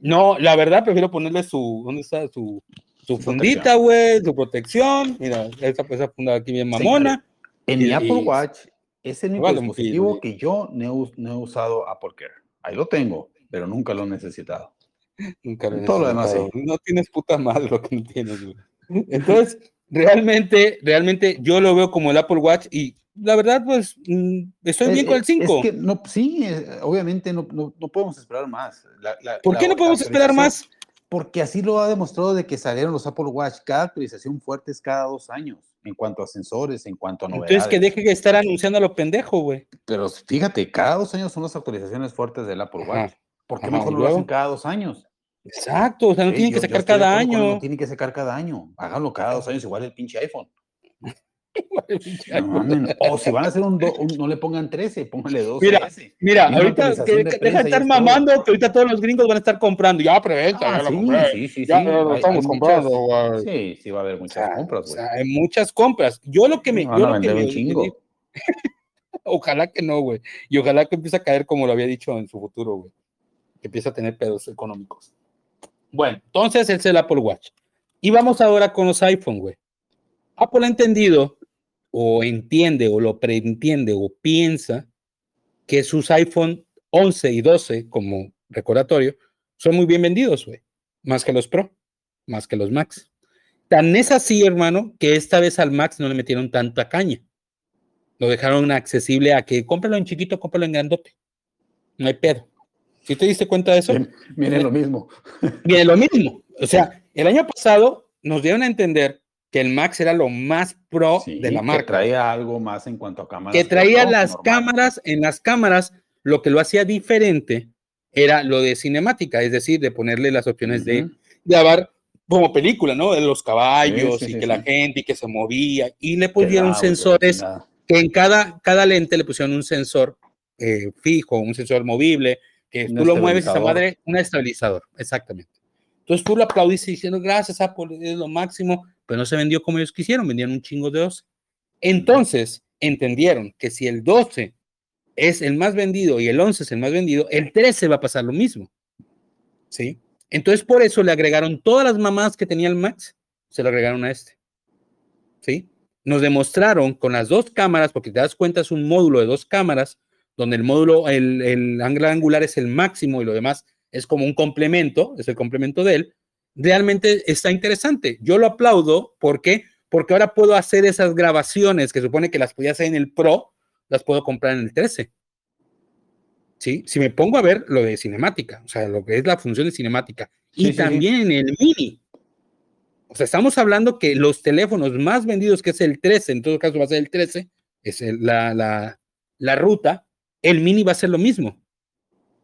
no, la verdad prefiero ponerle su, ¿dónde está? Su, su fundita, güey, su protección, mira, esa, esa funda aquí bien mamona. en mi Apple Watch es el único dispositivo que yo no he, usado Apple Care, ahí lo tengo, pero nunca lo he necesitado. Todo lo demás, No tienes puta madre lo que no tienes, güey. Entonces, realmente, realmente yo lo veo como el Apple Watch y la verdad, pues, mm, estoy bien con el 5. no, sí, eh, obviamente no, no, podemos esperar más. ¿Por qué no podemos esperar más? Porque así lo ha demostrado de que salieron los Apple Watch. Cada actualización fuerte es cada dos años, en cuanto a sensores, en cuanto a novedades. Entonces que deje de estar anunciando a lo pendejo, güey. Pero fíjate, cada dos años son las actualizaciones fuertes del Apple Watch. ¿Por qué mejor lo hacen cada dos años? Exacto, o sea, no tienen que sacar cada año. No tienen que sacar cada año. Háganlo cada dos años, igual el pinche iPhone. o si van a hacer un, no le pongan 13, pónganle 12. Mira, mira ahorita que, deja de estar mamando que ahorita todos los gringos van a estar comprando. Ya aprovecha, ah, ya sí, sí, sí, ya sí, lo estamos comprando. Muchas, sí, sí, va a haber muchas compras. O sea, hay muchas compras. Yo lo que me. Yo a vender un chingo. ojalá que no, güey. Y ojalá que empiece a caer como lo había dicho en su futuro, güey. Que empiece a tener pedos económicos. Bueno, entonces es el Apple Watch. Y vamos ahora con los iPhone, güey. Apple ha entendido o entiende o lo preentiende o piensa que sus iPhone 11 y 12, como recordatorio, son muy bien vendidos, güey. Más que los Pro, más que los Max. Tan es así, hermano, que esta vez al Max no le metieron tanta caña. Lo dejaron accesible a que cómpralo en chiquito, cómpralo en grandote. No hay pedo. ¿Sí te diste cuenta de eso? Viene lo mismo. Viene lo mismo. O sea, el año pasado nos dieron a entender que el Max era lo más pro de la marca. Que traía algo más en cuanto a cámaras. Que traía las cámaras, en las cámaras, lo que lo hacía diferente era lo de cinemática, es decir, de ponerle las opciones de grabar como película, ¿no? De los caballos y que la gente y que se movía. Y le pusieron sensores que en cada, cada lente le pusieron un sensor eh, fijo, un sensor movible, que tú lo mueves esa madre, un estabilizador, exactamente. Entonces tú lo aplaudiste diciendo, gracias Apple, es lo máximo, pero no se vendió como ellos quisieron, vendían un chingo de 12. Entonces entendieron que si el 12 es el más vendido y el 11 es el más vendido, el 13 va a pasar lo mismo. ¿Sí? Entonces por eso le agregaron todas las mamás que tenía el Max, se lo agregaron a este. ¿Sí? Nos demostraron con las dos cámaras, porque te das cuenta es un módulo de dos cámaras, donde el módulo, el, el ángulo angular es el máximo y lo demás es como un complemento, es el complemento de él, realmente está interesante. Yo lo aplaudo, ¿por qué? Porque ahora puedo hacer esas grabaciones que supone que las podía hacer en el Pro, las puedo comprar en el 13. ¿Sí? Si me pongo a ver lo de cinemática, o sea, lo que es la función de cinemática, y también en el mini. O sea, estamos hablando que los teléfonos más vendidos, que es el 13, en todo caso va a ser el 13, es la, la, la ruta, el mini va a ser lo mismo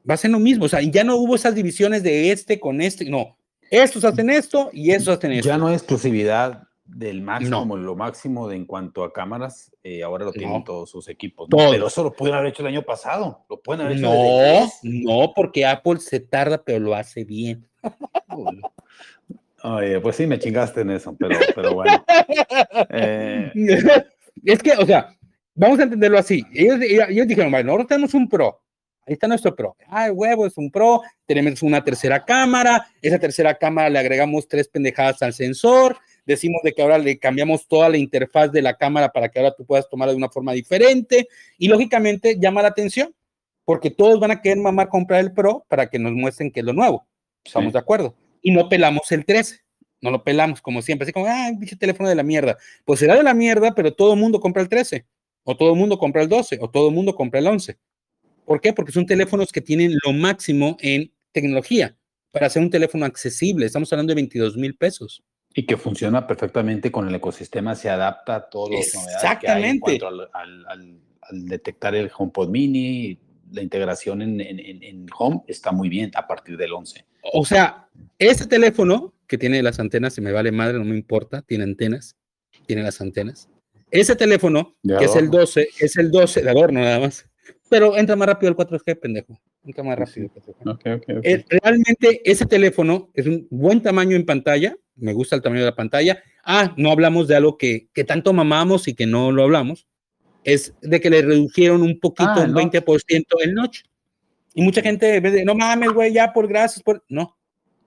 va a ser lo mismo. O sea, ya no hubo esas divisiones de este con este. No, estos hacen esto y estos hacen esto. Ya no hay exclusividad del máximo, lo máximo de en cuanto a cámaras. Eh, ahora lo tienen todos sus equipos. Pero eso lo pueden haber hecho el año pasado. Lo pueden haber hecho. No, no, porque Apple se tarda, pero lo hace bien. Oye, pues sí, me chingaste en eso, pero, pero bueno. Eh, es que, o sea, vamos a entenderlo así. Ellos, ellos dijeron, bueno, ahora tenemos un Pro Ahí está nuestro Pro. Ah, el huevo es un Pro. Tenemos una tercera cámara. Esa tercera cámara le agregamos tres pendejadas al sensor. Decimos de que ahora le cambiamos toda la interfaz de la cámara para que ahora tú puedas tomarla de una forma diferente. Y lógicamente llama la atención porque todos van a querer mamar comprar el Pro para que nos muestren que es lo nuevo. Estamos de acuerdo. Y no pelamos el 13. No lo pelamos como siempre. Así como, ah, bicho teléfono de la mierda. Pues será de la mierda, pero todo el mundo compra el 13. O todo el mundo compra el 12. O todo el mundo compra el 11. ¿Por qué? Porque son teléfonos que tienen lo máximo en tecnología para hacer un teléfono accesible. Estamos hablando de 22 mil pesos. Y que funciona perfectamente con el ecosistema, se adapta a todos los Exactamente. al, detectar el HomePod Mini, la integración en, en, Home está muy bien a partir del 11. O sea, ese teléfono que tiene las antenas, se me vale madre, no me importa, tiene antenas, tiene las antenas. Ese teléfono, que es el 12, es el 12 de adorno nada más pero entra más rápido el 4G, pendejo. Entra más rápido el 4G. Eh, realmente ese teléfono es un buen tamaño en pantalla. Me gusta el tamaño de la pantalla. Ah, no hablamos de algo que, que tanto mamamos y que no lo hablamos. Es de que le redujeron un poquito, ah, un 20% el notch. Y mucha gente ve no mames, güey, ya por gracias por. No.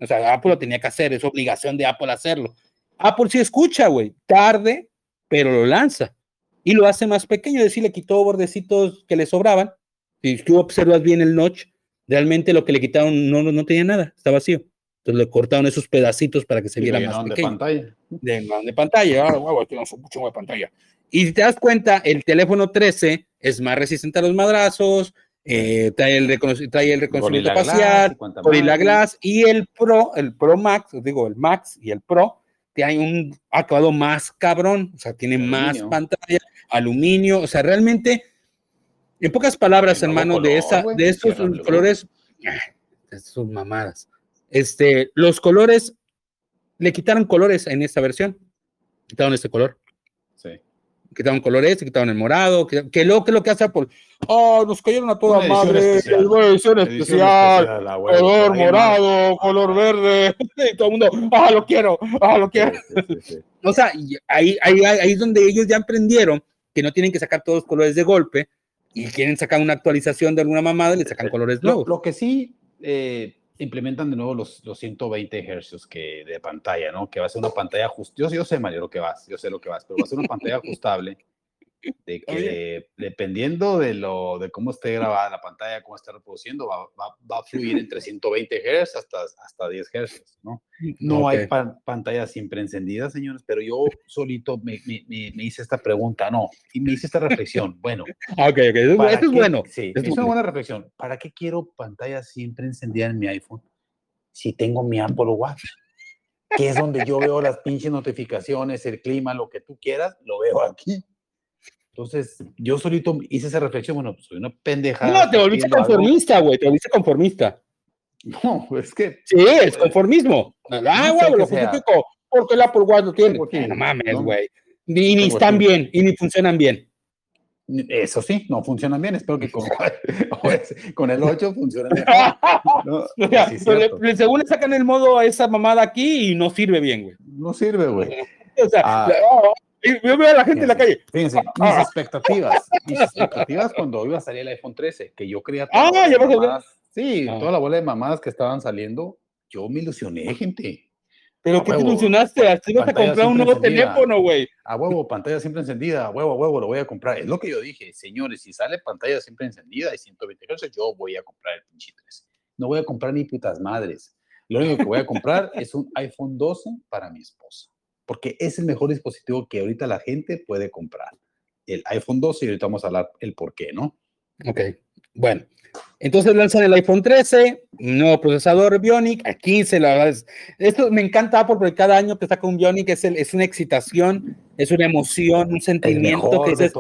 O sea, Apple lo tenía que hacer, es obligación de Apple hacerlo. Apple sí escucha, güey, tarde, pero lo lanza y lo hace más pequeño, es decir, le quitó bordecitos que le sobraban. Si tú observas bien el notch, realmente lo que le quitaron no, no, tenía nada, está vacío. Entonces le cortaron esos pedacitos para que se viera más pequeño. De pantalla. De, de pantalla, ah, wow, mucho de pantalla. Y si te das cuenta, el teléfono 13 es más resistente a los madrazos, eh, trae, el trae el reconocimiento facial, Gorilla Glass y el Pro, el Pro Max, digo, el Max y el Pro, hay un acabado más cabrón, o sea, tiene más pantalla, aluminio, o sea, realmente, en pocas palabras, hermano, de, esa, de estos colores, sus mamadas. Este, los colores, le quitaron colores en esta versión, quitaron este color quitaron colores, quitaron el morado, que, que lo que lo que hace Apple, oh, nos cayeron a toda madre, especial. edición especial, color morado, color verde, y todo el mundo, ah, lo quiero, ah, lo quiero. o sea, ahí, ahí, ahí es donde ellos ya aprendieron que no tienen que sacar todos los colores de golpe y quieren sacar una actualización de alguna mamada y le sacan colores nuevos. Lo, que sí, eh, implementan de nuevo los, los 120 Hz que, de pantalla, ¿no? Que va a ser una pantalla ajustable. Yo, yo sé, Mario, lo que vas, yo sé lo que vas, pero va a ser una pantalla ajustable de que dependiendo de, lo, de cómo esté grabada la pantalla, cómo esté reproduciendo, va, va, va a fluir entre 120 Hz hasta, hasta 10 Hz, ¿no? No hay pantallas siempre encendidas, señores, pero yo solito me, me, me, hice esta pregunta, no, y me hice esta reflexión. Bueno, ok, ok, eso, es bueno. Sí, es, una buena reflexión. ¿Para qué quiero pantalla siempre encendida en mi iPhone si tengo mi Apple Watch? que es donde yo veo las pinches notificaciones, el clima, lo que tú quieras, lo veo aquí. Entonces, yo solito hice esa reflexión, bueno, pues soy una pendeja. No, te volviste conformista, güey, te volviste conformista. No, es que. Sí, es conformismo. Ah, güey, lo justifico. Porque el Apple Watch lo tiene. no mames, güey. Ni, ni están bien, y ni funcionan bien. Eso sí, no funcionan bien. Espero que con, con el 8 funcione mejor. según le sacan el modo a esa mamada aquí y no sirve bien, güey. No sirve, güey. O sea, ah. oh, yo veo a la gente en la calle. Fíjense, mis ah. expectativas. Mis expectativas cuando iba a salir el iPhone 13, que yo creía. Ah, ya a Sí, ah. toda la bola de mamadas que estaban saliendo, yo me ilusioné, gente. ¿Pero qué te ilusionaste? Así vas a comprar un nuevo teléfono, güey. A huevo, pantalla siempre encendida, a huevo, a huevo, lo voy a comprar. Es lo que yo dije, señores, si sale pantalla siempre encendida y 120 Hz, yo voy a comprar el pinche 13. No voy a comprar ni putas madres. Lo único que voy a comprar es un iPhone 12 para mi esposa, porque es el mejor dispositivo que ahorita la gente puede comprar. El iPhone 12 y ahorita vamos a hablar el por qué, ¿no? Ok, bueno. Entonces lanzan el iPhone 13, nuevo procesador Bionic, a 15, la verdad es, esto me encanta Apple porque cada año que saca un Bionic es, es una excitación, es una emoción, un sentimiento que dices,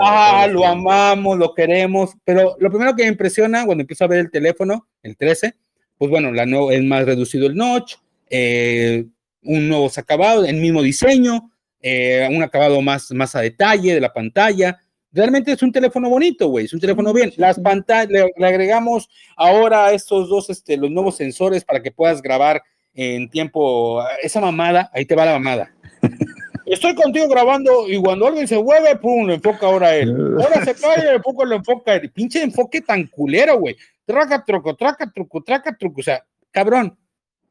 ah, lo amamos, lo queremos, pero lo primero que me impresiona cuando empiezo a ver el teléfono, el 13, pues bueno, la nuevo, es más reducido el notch, eh, un nuevo acabado, el mismo diseño, eh, un acabado más, más a detalle de la pantalla, Realmente es un teléfono bonito, güey, es un teléfono bien. Las pantallas, le, agregamos ahora estos dos, este, los nuevos sensores para que puedas grabar en tiempo. Esa mamada, ahí te va la mamada. Estoy contigo grabando y cuando alguien se mueve, pum, lo enfoca ahora él. Ahora se cae, poco lo enfoca él. Pinche enfoque tan culero, güey. Traca, truco, traca, truco, traca, truco. O sea, cabrón,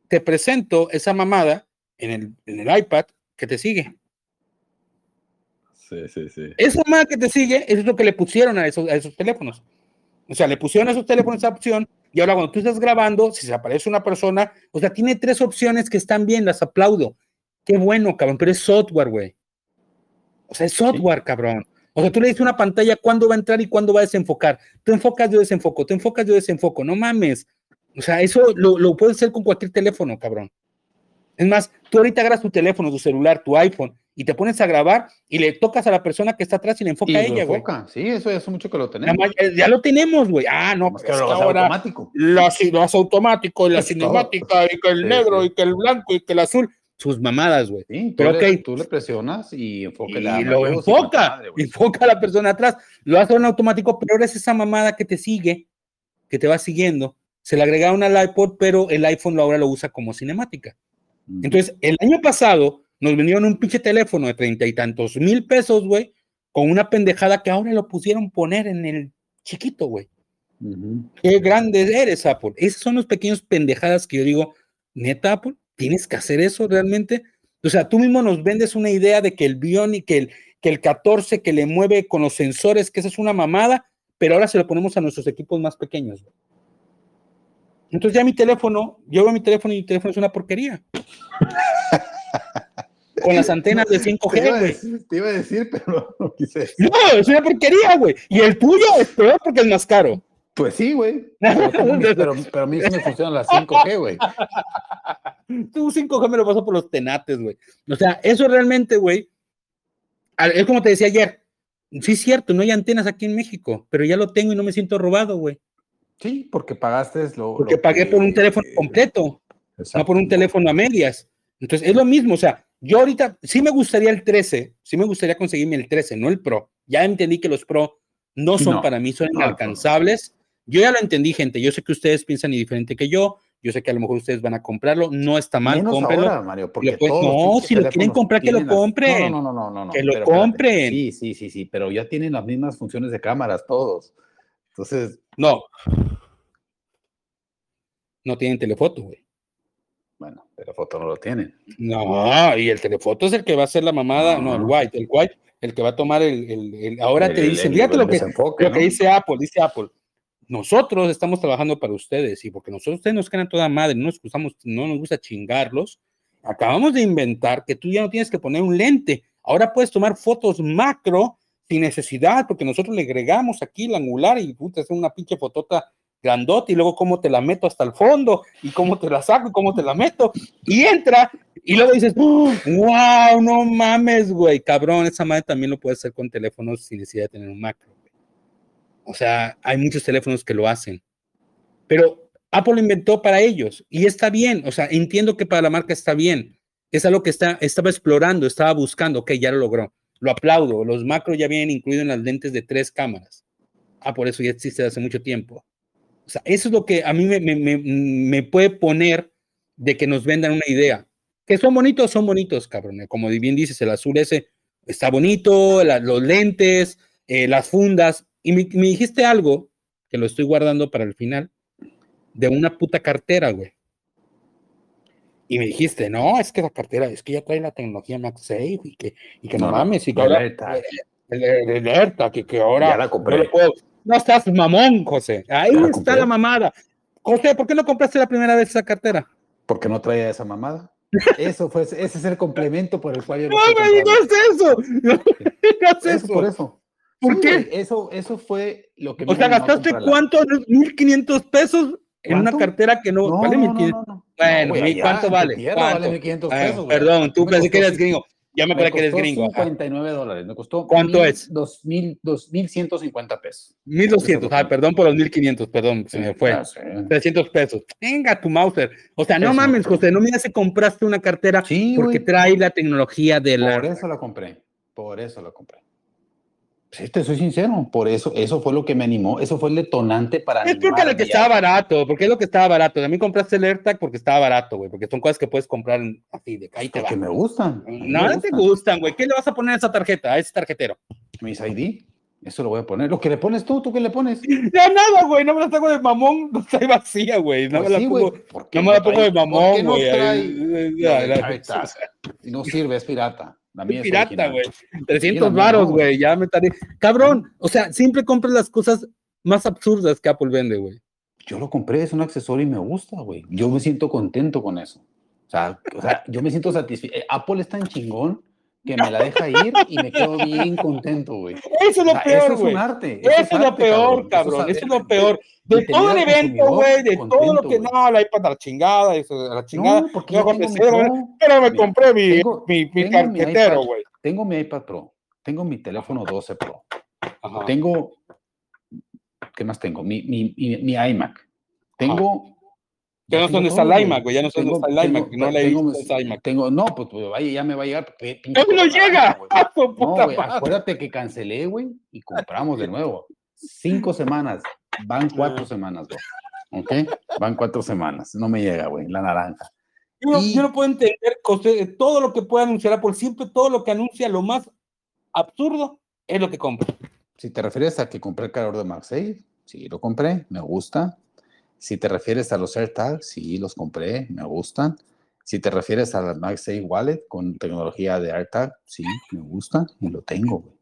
te presento esa mamada en el, en el iPad que te sigue. Sí, sí, sí. Esa más que te sigue es lo que le pusieron a esos, a esos teléfonos. O sea, le pusieron a esos teléfonos esa opción y ahora cuando tú estás grabando, si se aparece una persona, o sea, tiene tres opciones que están bien, las aplaudo. Qué bueno, cabrón, pero es software, güey. O sea, es software, cabrón. O sea, tú le dices una pantalla cuándo va a entrar y cuándo va a desenfocar. Tú enfocas, yo desenfoco, tú enfocas, yo desenfoco. No mames. O sea, eso lo, lo puedes hacer con cualquier teléfono, cabrón. Es más, tú ahorita agarras tu teléfono, tu celular, tu iPhone y te pones a grabar y le tocas a la persona que está atrás y le enfoca a ella, güey. Sí, eso ya es mucho que lo tenemos. Ya, lo tenemos, güey. Ah, no, pues lo automático. Lo, hace automático, y la cinemática, y que el negro, y que el blanco, y que el azul. Sus mamadas, güey. Sí, tú, Pero, le, tú le presionas y enfoca Y lo enfoca, enfoca a la persona atrás. Lo hace en automático, pero ahora es esa mamada que te sigue, que te va siguiendo. Se le agregaron al iPod, pero el iPhone ahora lo usa como cinemática. Entonces, el año pasado nos vinieron un pinche teléfono de treinta y tantos mil pesos, güey, con una pendejada que ahora lo pusieron poner en el chiquito, güey. Qué grande eres, Apple. Esas son los pequeños pendejadas que yo digo, neta, Apple, tienes que hacer eso realmente. O sea, tú mismo nos vendes una idea de que el Bionic, que el, que el 14 que le mueve con los sensores, que esa es una mamada, pero ahora se lo ponemos a nuestros equipos más pequeños. Entonces ya mi teléfono, yo veo mi teléfono y mi teléfono es una porquería. Con las antenas de 5G, Te iba a decir, pero no quise. No, es una porquería, güey. Y el tuyo es peor porque es más caro. Pues sí, güey. Pero, pero, a mí sí me funcionan las 5G, güey. Tú 5G me lo paso por los tenates, güey. O sea, eso realmente, güey, es como te decía ayer. Sí, es cierto, no hay antenas aquí en México, pero ya lo tengo y no me siento robado, güey. Sí, porque pagaste lo. Porque pagué por un teléfono completo, no por un teléfono a medias. Entonces, es lo mismo, o sea, yo ahorita sí me gustaría el 13, sí me gustaría conseguirme el 13, no el Pro. Ya entendí que los Pro no son para mí, son inalcanzables. Yo ya lo entendí, gente. Yo sé que ustedes piensan diferente que yo. Yo sé que a lo mejor ustedes van a comprarlo. No está mal, Menos Ahora, Mario, porque no, si lo quieren comprar, que lo compren. No, no, no, no, no. Que lo compren. Sí, sí, sí, sí, pero ya tienen las mismas funciones de cámaras todos. Entonces. No. No tienen telefoto, güey. Bueno, telefoto no lo tienen. No, y el telefoto es el que va a hacer la mamada, no, el white, el white, el que va a tomar el, el, ahora te dice, fíjate lo que, lo que dice Apple, dice Apple, nosotros estamos trabajando para ustedes y porque nosotros ustedes nos quedan toda madre, no nos gustamos, no nos gusta chingarlos, acabamos de inventar que tú ya no tienes que poner un lente, ahora puedes tomar fotos macro sin necesidad, porque nosotros le agregamos aquí el angular y puta, es una pinche fotota grandote y luego cómo te la meto hasta el fondo y cómo te la saco y cómo te la meto y entra y luego dices, wow, no mames, güey, cabrón, esa madre también lo puedes hacer con teléfonos sin necesidad de tener un macro. O sea, hay muchos teléfonos que lo hacen, pero Apple lo inventó para ellos y está bien, o sea, entiendo que para la marca está bien, es algo que está, estaba explorando, estaba buscando, ok, ya lo logró. Lo aplaudo. Los macros ya vienen incluidos en las lentes de tres cámaras. Ah, por eso ya existe hace mucho tiempo. O sea, eso es lo que a mí me, puede poner de que nos vendan una idea. Que son bonitos, son bonitos, cabrón. Como bien dices, el azul ese está bonito, los lentes, eh, las fundas. Y me dijiste algo, que lo estoy guardando para el final, de una puta cartera, güey. Y me dijiste, no, es que la cartera, es que ya trae la tecnología MagSafe y que, y que no, mames, y que ahora. Alerta, que, que ahora. Ya la compré. No, estás mamón, José. Ahí está la mamada. José, ¿por qué no compraste la primera vez esa cartera? Porque no traía esa mamada. Eso fue, ese es el complemento por el cual yo No me digas eso. No digas eso. Por eso. ¿Por qué? Eso, eso fue lo que. O sea, ¿gastaste cuánto? ¿1.500 pesos en una cartera que no, vale 1.500? Bueno, ¿cuánto vale? ¿Cuánto? Vale 1.500 pesos. perdón, tú pensé que eras gringo. Ya me acuerdo que eres gringo. 59 dólares. Me costó. ¿Cuánto es? 2.150 pesos. 1.200. Ah, perdón por los 1.500. Perdón, se me fue. 300 pesos. Venga, tu Mauser. O sea, no mames, José. No me digas que compraste una cartera porque trae la tecnología de la. Por eso la compré. Por eso la compré. Sí, te soy sincero, por eso, eso fue lo que me animó, eso fue el detonante para... Es porque lo que estaba barato, porque es lo que estaba barato. A mí compraste el AirTag porque estaba barato, güey, porque son cosas que puedes comprar así de ahí te Que me gustan. No, no te gustan, güey. ¿Qué le vas a poner a esa tarjeta, a ese tarjetero? Mis ID. Eso lo voy a poner. Lo que le pones tú, ¿tú qué le pones? Ya nada, güey. No me la tengo de mamón. No está vacía, güey. No, pues me, la pongo, no me la pongo de mamón, güey. No sirve, es pirata. La pirata, güey. 300 varos, güey. Ya me tardé. Cabrón, o sea, siempre compras las cosas más absurdas que Apple vende, güey. Yo lo compré, es un accesorio y me gusta, güey. Yo me siento contento con eso. O sea, o sea yo me siento satisfecho. Eh, Apple es tan chingón que me la deja ir y me quedo bien contento, güey. Eso es lo peor, güey. Eso es un arte. Eso, es, lo peor, cabrón. Eso, es lo peor. De todo el evento, güey, de todo lo que no, la iPad a la chingada, eso, a la chingada. No, porque yo pero me compré mi, mi, mi carquetero, güey. Tengo mi iPad Pro, tengo mi teléfono 12 Pro, tengo, ¿qué más tengo? Mi, mi, mi, iMac, tengo ya no sé dónde está el iMac, güey. Ya no dónde está el iMac. No le visto iMac. Tengo, no, pues, pues vaya, ya me va a llegar. ¡No no llega! no, güey, acuérdate que cancelé, güey, y compramos de nuevo. Cinco semanas. Van cuatro semanas, güey. ¿Ok? Van cuatro semanas. No me llega, güey, la naranja. Yo, no, yo no puedo entender todo lo que puede anunciar Apple. Siempre todo lo que anuncia lo más absurdo es lo que compra. Si te refieres a que compré el cargador de MagSafe, sí, lo compré, me gusta si te refieres a los AirTags, sí, los compré, me gustan. Si te refieres a la MagSafe Wallet con tecnología de AirTag, sí, me gusta y lo tengo, güey.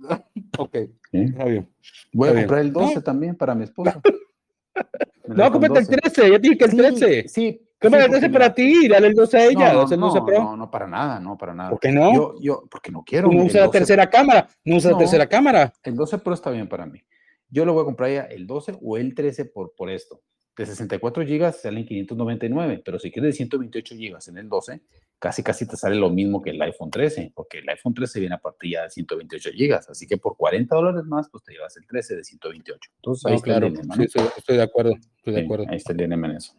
Ok, está bien. Voy a comprar el 12 también para mi esposa. no, cómprate el 13, ya dije que el 13. Sí, Cómprate el 13 para ti, dale el 12 a ella. No, no, no, no, para nada, no, para nada. ¿Por qué no? Yo, yo porque no quiero. no usa la tercera cámara, no usa la tercera cámara. El 12 Pro está bien para mí. Yo lo voy a comprar ya el 12 o el 13 por, por esto de 64 GB salen 599, pero si quieres de 128 GB en el 12, casi casi te sale lo mismo que el iPhone 13, porque el iPhone 13 viene a partir ya de 128 GB, así que por 40 dólares más, pues te llevas el 13 de 128. Entonces ahí está el sí, estoy, de acuerdo, estoy de acuerdo. ahí está el NM en eso.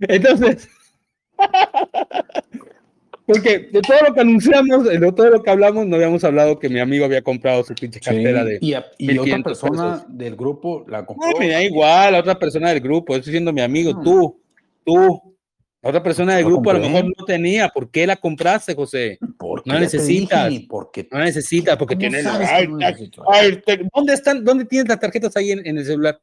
Entonces, Porque de todo lo que anunciamos, de todo lo que hablamos, no habíamos hablado que mi amigo había comprado su pinche cartera de. Y, y otra persona del grupo la compró. No, me da igual, otra persona del grupo, estoy diciendo mi amigo, tú, tú. La otra persona del grupo a lo mejor no tenía. ¿Por qué la compraste, José? Porque no necesitas. porque no necesitas, porque tienes. ¿Dónde están? ¿Dónde tienes las tarjetas ahí en, el celular?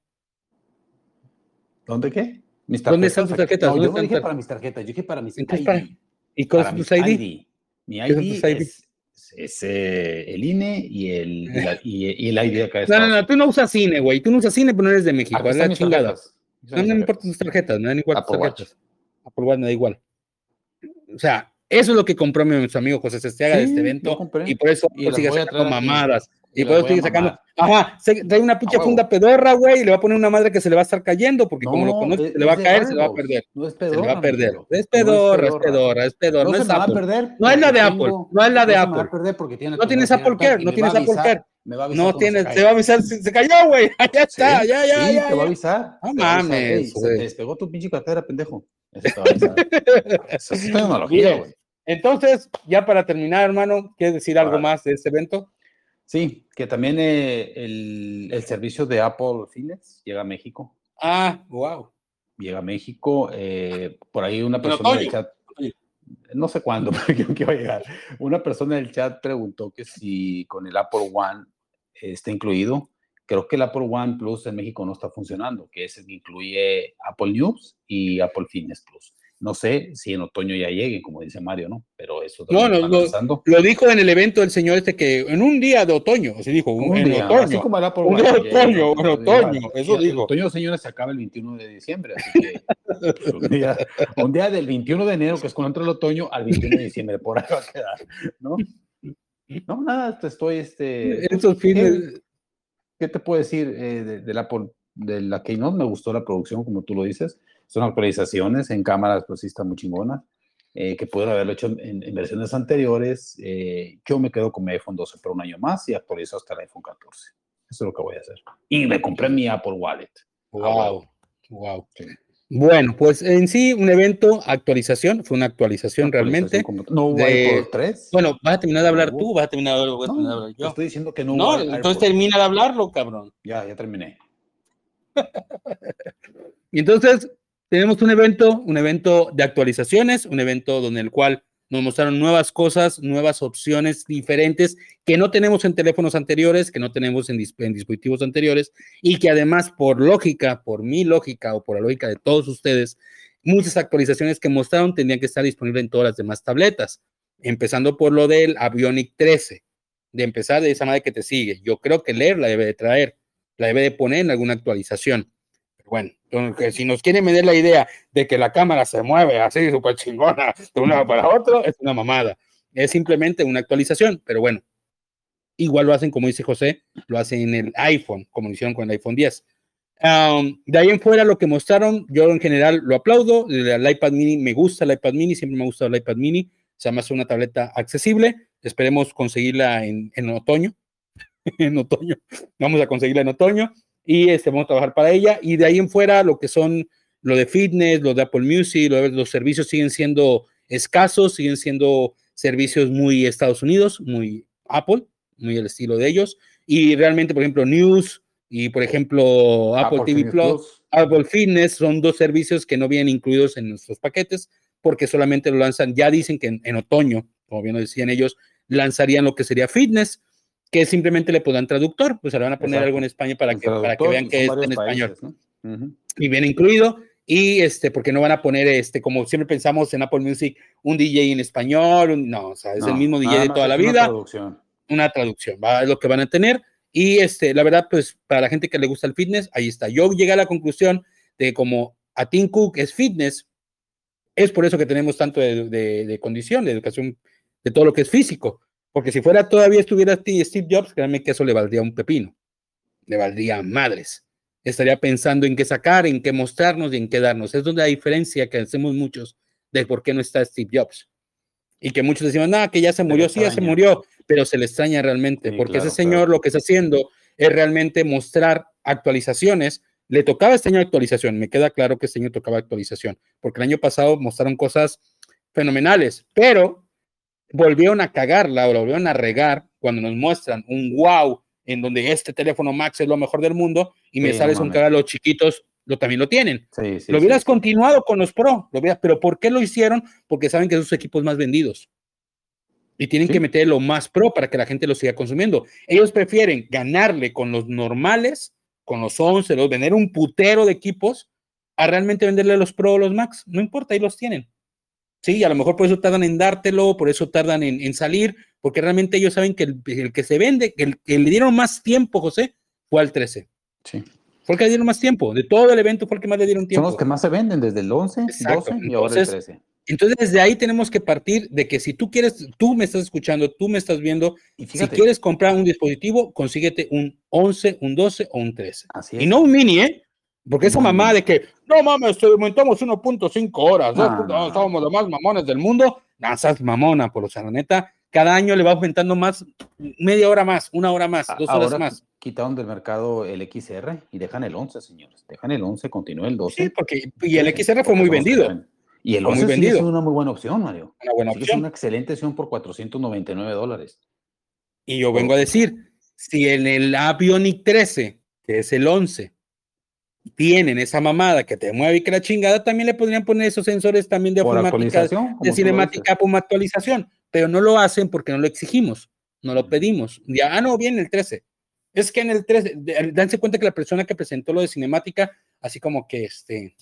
¿Dónde qué? ¿Dónde están tus tarjetas? yo no dije para mis tarjetas, yo dije para mis tarjetas. ¿Y cuál es tu ID? Mi ID, es, eh, el INE y el, y, el ID acá. No, no, no, tú no usas cine, güey. Tú no usas cine, pero no eres de México. Es la chingada. No, me importan tus tarjetas, no me importan tus tarjetas. Apple Watch me da igual. O sea, eso es lo que compró mi amigo José Sestiaga de este evento. Y por eso y sigue sacando mamadas. Y, eso sigue sacando. Ajá, se, trae una pinche funda pedorra, güey, y le va a poner una madre que se le va a estar cayendo, porque como lo conoce, se le va a caer, se le va a perder. No es pedorra. Se le va a perder. Es pedorra, es pedorra, es pedorra. No, es Apple. No es la de Apple. No es la de Apple. No tienes Apple Care, no tienes Apple Care. No tienes, te va a avisar, se, cayó, güey. Ya está, ya, ya, ya. te va a avisar. No mames. Se despegó tu pinche cartera, pendejo. Eso te va a avisar. Eso es tecnología, güey. Entonces, ya para terminar, hermano, ¿quieres decir algo más de este evento? Sí, que también eh, el, el, servicio de Apple Fitness llega a México. Ah, wow. Llega a México. Eh, por ahí una persona en el chat, no sé cuándo, pero que va a llegar. Una persona del chat preguntó que si con el Apple One está incluido. Creo que el Apple One Plus en México no está funcionando, que ese incluye Apple News y Apple Fitness Plus. No sé si en otoño ya lleguen, como dice Mario, ¿no? Pero eso no, no, lo, lo, dijo en el evento el señor este que en un día de otoño, así dijo, un, en otoño. Así como por un día de otoño, en otoño, eso dijo. Otoño, señores, se acaba el 21 de diciembre, así que un, día, un, día, del 21 de enero, que es cuando entra el otoño, al 21 de diciembre, por ahí va a quedar, ¿no? No, nada, estoy, este... Esos fines... ¿Qué, te puedo decir eh, de, de, la, de la Keynote? Me gustó la producción, como tú lo dices son actualizaciones en cámaras, pues sí está muy chingona. Eh, que pudieron haberlo hecho en, versiones anteriores. Eh, yo me quedo con mi iPhone 12 por un año más y actualizo hasta el iPhone 14. Eso es lo que voy a hacer. Y me compré mi Apple Wallet. Wow, wow. Bueno, pues en sí, un evento, actualización, fue una actualización, realmente. no hubo de, 3. Bueno, vas a terminar de hablar tú, vas a terminar de hablar, no, hablar yo. Estoy diciendo que no hubo. No, entonces termina de hablarlo, cabrón. Ya, ya terminé. y entonces, tenemos un evento, un evento de actualizaciones, un evento donde el cual nos mostraron nuevas cosas, nuevas opciones diferentes que no tenemos en teléfonos anteriores, que no tenemos en, dispositivos anteriores y que además por lógica, por mi lógica o por la lógica de todos ustedes, muchas actualizaciones que mostraron tendrían que estar disponibles en todas las demás tabletas, empezando por lo del Avionic 13, de empezar de esa manera que te sigue. Yo creo que leer la debe de traer, la debe de poner en alguna actualización. Bueno, si nos quieren vender la idea de que la cámara se mueve así súper chingona de un lado para otro, es una mamada. Es simplemente una actualización, pero bueno, igual lo hacen, como dice José, lo hacen en el iPhone, como hicieron con el iPhone 10. de ahí en fuera, lo que mostraron, yo en general lo aplaudo. El iPad mini, me gusta el iPad mini, siempre me ha gustado el iPad mini. Se llama una tableta accesible. Esperemos conseguirla en, en otoño. en otoño. Vamos a conseguirla en otoño y este, vamos a trabajar para ella. Y de ahí en fuera, lo que son lo de fitness, lo de Apple Music, los servicios siguen siendo escasos, siguen siendo servicios muy Estados Unidos, muy Apple, muy el estilo de ellos. Y realmente, por ejemplo, News y, por ejemplo, Apple, TV Plus, Apple Fitness son dos servicios que no vienen incluidos en nuestros paquetes porque solamente lo lanzan, ya dicen que en, en otoño, como bien lo decían ellos, lanzarían lo que sería fitness que simplemente le pongan traductor, pues se le van a poner algo en España para que, para que vean que es en español. Y bien incluido. Y este, porque no van a poner, este, como siempre pensamos en Apple Music, un DJ en español, no, o sea, es el mismo DJ de toda la vida. Una traducción. Una traducción, va, es lo que van a tener. Y este, la verdad, pues para la gente que le gusta el fitness, ahí está. Yo llegué a la conclusión de como a Tim Cook es fitness, es por eso que tenemos tanto de, de, de condición, de educación, de todo lo que es físico porque si fuera todavía estuviera Steve Jobs, créanme que eso le valdría un pepino. Le valdría madres. Estaría pensando en qué sacar, en qué mostrarnos y en qué darnos. Es donde la diferencia que hacemos muchos de por qué no está Steve Jobs. Y que muchos decimos, nada, que ya se murió, sí, ya se murió, pero se le extraña realmente, porque ese señor lo que está haciendo es realmente mostrar actualizaciones. Le tocaba este año actualización, me queda claro que este año tocaba actualización, porque el año pasado mostraron cosas fenomenales, pero volvieron a cagarla o la volvieron a regar cuando nos muestran un wow en donde este teléfono Max es lo mejor del mundo y me sales un cara los chiquitos lo también lo tienen. lo hubieras continuado con los Pro, lo pero ¿por qué lo hicieron? Porque saben que son sus equipos más vendidos. Y tienen que meter lo más pro para que la gente lo siga consumiendo. Ellos prefieren ganarle con los normales, con los 11, los, vender un putero de equipos, a realmente venderle los Pro o los Max. No importa, ahí los tienen. Sí, a lo mejor por eso tardan en dártelo, por eso tardan en, salir, porque realmente ellos saben que el, que se vende, el que le dieron más tiempo, José, fue al 13. Sí. Fue el que le dieron más tiempo. De todo el evento fue el que más le dieron tiempo. Son los que más se venden, desde el 11, 12 y ahora el 13. Entonces, desde ahí tenemos que partir de que si tú quieres, tú me estás escuchando, tú me estás viendo, y si quieres comprar un dispositivo, consíguete un 11, un 12 o un 13. Así es. Y no un mini, ¿eh? Porque esa mamá de que, no mames, aumentamos 1.5 horas, no, somos los más mamones del mundo, no, mamona, por o sea, la neta, cada año le va aumentando más, media hora más, una hora más, dos horas más. Quitaron del mercado el XR y dejan el 11, señores. Dejan el 11, continúa el 12. Sí, porque y el XR fue muy vendido. Y el Fue muy 11 sí es una muy buena opción, Mario. Una buena que Es opción. una excelente opción por 499 dólares. Y yo vengo a decir, si en el Avionic 13, que es el 11, tienen esa mamada que te mueve y que la chingada, también le podrían poner esos sensores también de Por automática, de cinemática como actualización, pero no lo hacen porque no lo exigimos, no lo pedimos. Ya, ah, no, viene el 13. Es que en el 13, de- danse cuenta que la persona que presentó lo de cinemática, así como que este,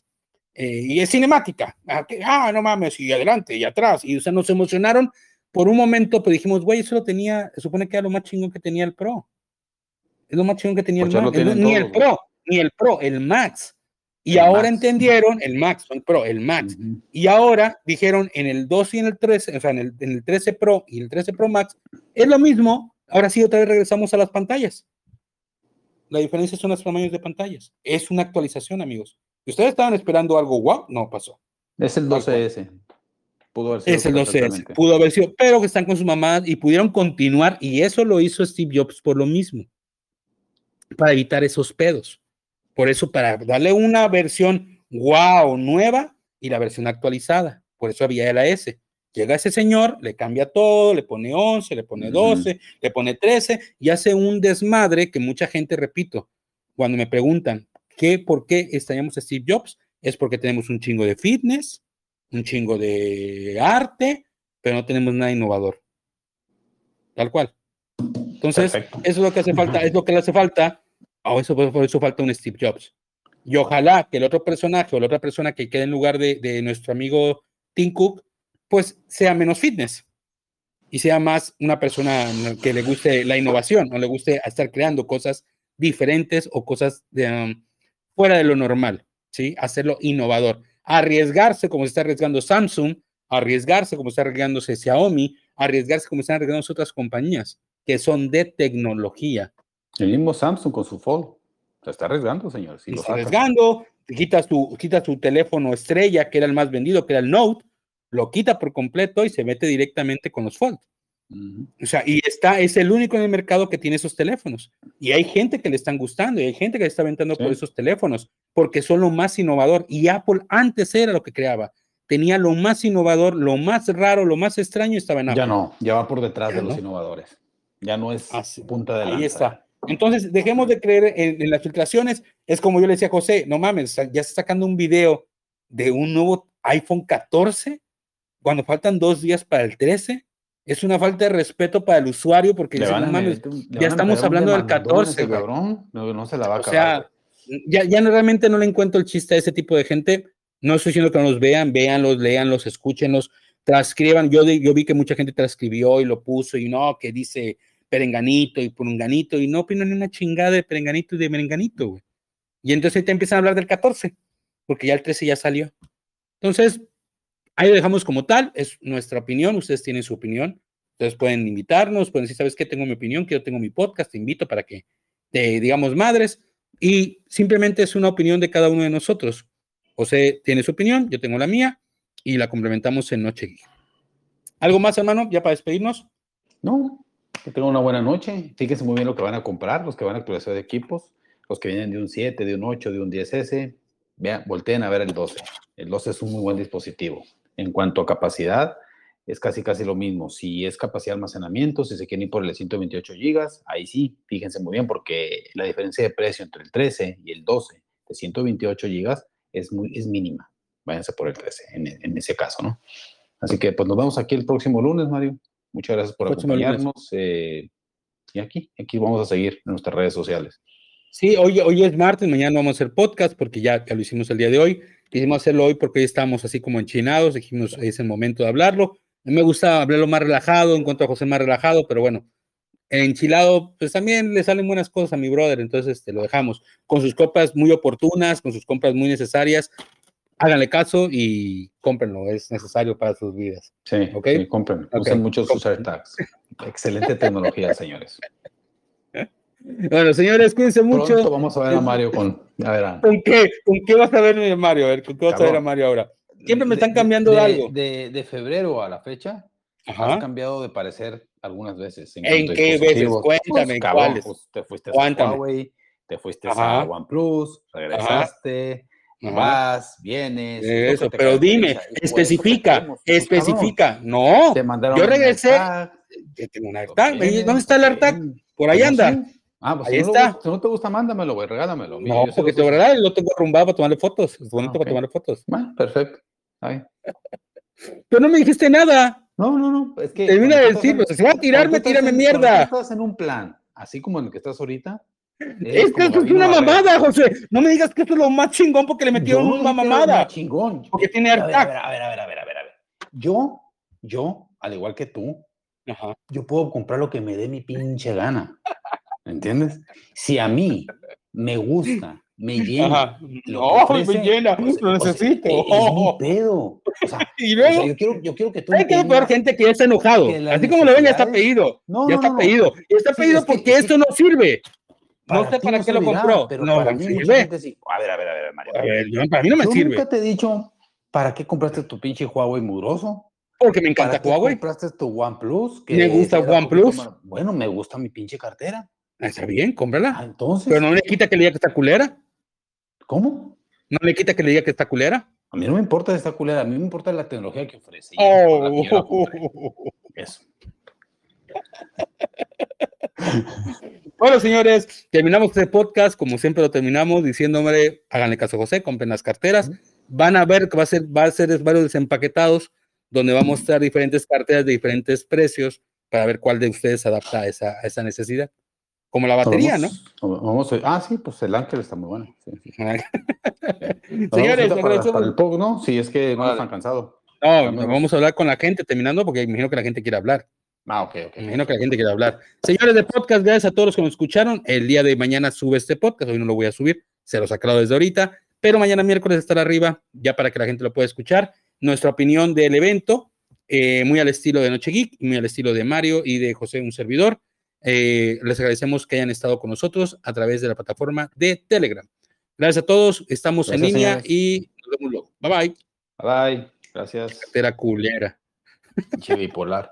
eh, y es cinemática, ah, ah, no mames, y adelante y atrás, y o sea, nos emocionaron por un momento, pero dijimos, güey, eso lo tenía, se supone que era lo más chingón que tenía el Pro. Es lo más chingón que tenía Pues el el- ni el. Pro, ni el Pro, el Max. Y El ahora Max. entendieron, el Max, no el Pro, el Max. Ujú. Y ahora dijeron en el 2 y en el 13, o sea, en el, en el 13 Pro y el 13 Pro Max, es lo mismo. Ahora sí, otra vez regresamos a las pantallas. La diferencia son los tamaños de pantallas. Es una actualización, amigos. Ustedes estaban esperando algo guau, no pasó. Es el Tal cual. 12S. Pudo haber sido Es el 12S. perfectamente. Pudo haber sido, pero que están con sus mamás y pudieron continuar. Y eso lo hizo Steve Jobs por lo mismo. Para evitar esos pedos. Por eso, para darle una versión wow nueva y la versión actualizada. Por eso había la S. Llega ese señor, le cambia todo, le pone 11, le pone Ujú. 12, le pone 13 y hace un desmadre que mucha gente, repito, cuando me preguntan ¿qué, por qué extrañamos a Steve Jobs, es porque tenemos un chingo de fitness, un chingo de arte, pero no tenemos nada innovador. Tal cual. Entonces, Perfecto. eso es lo que hace falta, es lo que le hace falta. O eso, por eso falta un Steve Jobs. Y ojalá que el otro personaje o la otra persona que quede en lugar de, nuestro amigo Tim Cook, pues sea menos fitness y sea más una persona que le guste la innovación, o le guste estar creando cosas diferentes o cosas um, fuera de lo normal, ¿sí? Hacerlo innovador, arriesgarse como se está arriesgando Samsung, arriesgarse como está arriesgándose Xiaomi, arriesgarse como están arriesgando otras compañías que son de tecnología. El mismo Samsung con su Fold. Se está arriesgando, señor. Y lo está arriesgando, te quitas tu, quitas tu teléfono estrella, que era el más vendido, que era el Note, lo quita por completo y se mete directamente con los Fold. O sea, y está, es el único en el mercado que tiene esos teléfonos. Y hay gente que le están gustando y hay gente que le está aventando por esos teléfonos porque son lo más innovador. Y Apple antes era lo que creaba. Tenía lo más innovador, lo más raro, lo más extraño estaba en Apple. Ya no, ya va por detrás Ya de los no. innovadores. Ya no es Así- punta de lanza. Ahí está. Entonces, dejemos de creer en, en las filtraciones. Es como yo le decía a José, no mames, ya está sacando un video de un nuevo iPhone 14 cuando faltan dos días para el 13. Es una falta de respeto para el usuario porque Le dice, van no a mames, ya estamos hablando del demandón a 14, ese güey. cabrón. No, no se la va a O acabar. sea, ya, ya no, realmente no le encuentro el chiste a ese tipo de gente. No estoy diciendo que no los vean, véanlos, leanlos, escúchenlos, transcriban. Yo, yo vi que mucha gente transcribió y lo puso y no, que dice perenganito y purenganito y no opino ni una chingada de perenganito y de merenganito, güey. Y entonces te empiezan a hablar del 14, porque ya el 13 ya salió. Entonces, ahí lo dejamos como tal, es nuestra opinión, ustedes tienen su opinión. Ustedes pueden invitarnos, pueden decir, ¿sabes qué? Tengo mi opinión, que yo tengo mi podcast, te invito para que te digamos madres. Y simplemente es una opinión de cada uno de nosotros. José tiene su opinión, yo tengo la mía y la complementamos en Noche. ¿Algo más, hermano, ya para despedirnos? No, que tengan una buena noche. Fíjense muy bien lo que van a comprar, los que van a actualizar de equipos, los que vienen de un 7, de un 8, de un 10S. Vean, volteen a ver el 12. El 12 es un muy buen dispositivo. En cuanto a capacidad, es casi casi lo mismo. Si es capacidad de almacenamiento, si se quieren ir por el 128 GB, ahí sí, fíjense muy bien porque la diferencia de precio entre el 13 y el 12 de 128 GB es, muy, es mínima. Váyanse por el 13 en, en ese caso, ¿no? Así que pues nos vemos aquí el próximo lunes, Mario. Muchas gracias por Próximo acompañarnos. eh, y aquí, aquí vamos a seguir en nuestras redes sociales. Sí, hoy, hoy es martes, mañana vamos a hacer podcast porque ya, ya lo hicimos el día de hoy. Quisimos hacerlo hoy porque hoy estamos así como enchinados, dijimos es el momento de hablarlo. A mí me gusta hablarlo más relajado, encuentro a José más relajado, pero bueno, enchilado, pues también le salen buenas cosas a mi brother, entonces este, lo dejamos con sus compras muy oportunas, con sus compras muy necesarias. Háganle caso y cómprenlo, es necesario para sus vidas. Sí, Ok. sí, compren. Ok. Usen mucho sus AirTags. Excelente tecnología, señores. Bueno, señores, cuídense mucho. Pronto vamos a ver a Mario con. A ver, a- ¿Con qué? ¿Con qué vas a ver mi Mario? A ver, ¿con qué vas a ver a. Mario ahora? Siempre me están de- cambiando de, de, algo. De, de febrero a la fecha, has Ajá. cambiado de parecer algunas veces. ¿En a qué veces? Cuéntame, cabrón, ¿cuáles? pues, te fuiste a Cuéntame. Huawei, te fuiste Ajá. a OnePlus, regresaste, Vas, vienes. Eso, pero dime, especifica, especifica. No, yo regresé. tengo un AirTag. ¿Dónde está el AirTag? Por ahí anda. Ah, pues ahí si está. No, si no te gusta, mándamelo, güey, regálamelo. no, porque te verdad, lo tengo arrumbado para tomarle fotos. Es bonito para tomarle fotos. Bueno, perfecto. Ahí. Pero no me dijiste nada. No, no, no. Es que. Termina de decir, pues, si va a tirarme, tírame mierda. estás en un plan, así como en el que estás ahorita, es que esto es una mamada, José. No me digas que esto es lo más chingón porque le metieron una mamada. chingón. Porque tiene a ver, a ver, a ver, a ver, a ver, Yo, yo, al igual que tú, yo puedo comprar lo que me dé mi pinche gana. ¿Entiendes? Si a mí me gusta, me llena. no, me llena, lo necesito. es, mi pedo. O sea, y luego, yo, quiero, yo quiero que tú. Hay que ver gente que ya está enojado. Así como lo ven, ya está pedido. No, ya está pedido. Y está pedido porque esto no sirve no sé para qué lo compró. Pero no, para mí sirve. Sí. A ver, a ver, a ver, Mario. A ver, yo, para mí no me sirve. nunca te he dicho para qué compraste tu pinche Huawei mugroso. Porque me encanta ¿Para Huawei. compraste tu OnePlus? Que me gusta OnePlus. Bueno, me gusta mi pinche cartera. Ah, está bien, cómprala. Ah, entonces. Pero no le quita que le diga que está culera. ¿Cómo? ¿No le quita que le diga que está culera? A mí no me importa esta culera, a mí me importa la tecnología que ofrece. Oh. Eso. Bueno, señores, terminamos este podcast, como siempre lo terminamos, diciéndome, háganle caso a José, compren las carteras. Van a ver que va a ser, va a ser varios desempaquetados, donde va a mostrar diferentes carteras de diferentes precios para ver cuál de ustedes adapta a esa, esa necesidad. Como la batería, ¿no? Vamos ah, sí, pues el Ángel está muy bueno. señores, para, para, el POG, ¿no? Sí, es que no están cansados. No, vamos a hablar con la gente terminando porque imagino que la gente quiere hablar. Ah, ok, ok. imagino que la gente quiere hablar. Señores de podcast, gracias a todos los que nos escucharon. El día de mañana sube este podcast, hoy no lo voy a subir, se lo aclaro desde ahorita, pero mañana miércoles estará arriba, ya para que la gente lo pueda escuchar. Nuestra opinión del evento, eh, muy al estilo de Noche Geek, muy al estilo de Mario y de José, un servidor. Eh, les agradecemos que hayan estado con nosotros a través de la plataforma de Telegram. Gracias a todos, estamos en línea y nos vemos luego. Bye bye. Bye bye. Gracias. Cartera culera. Che bipolar.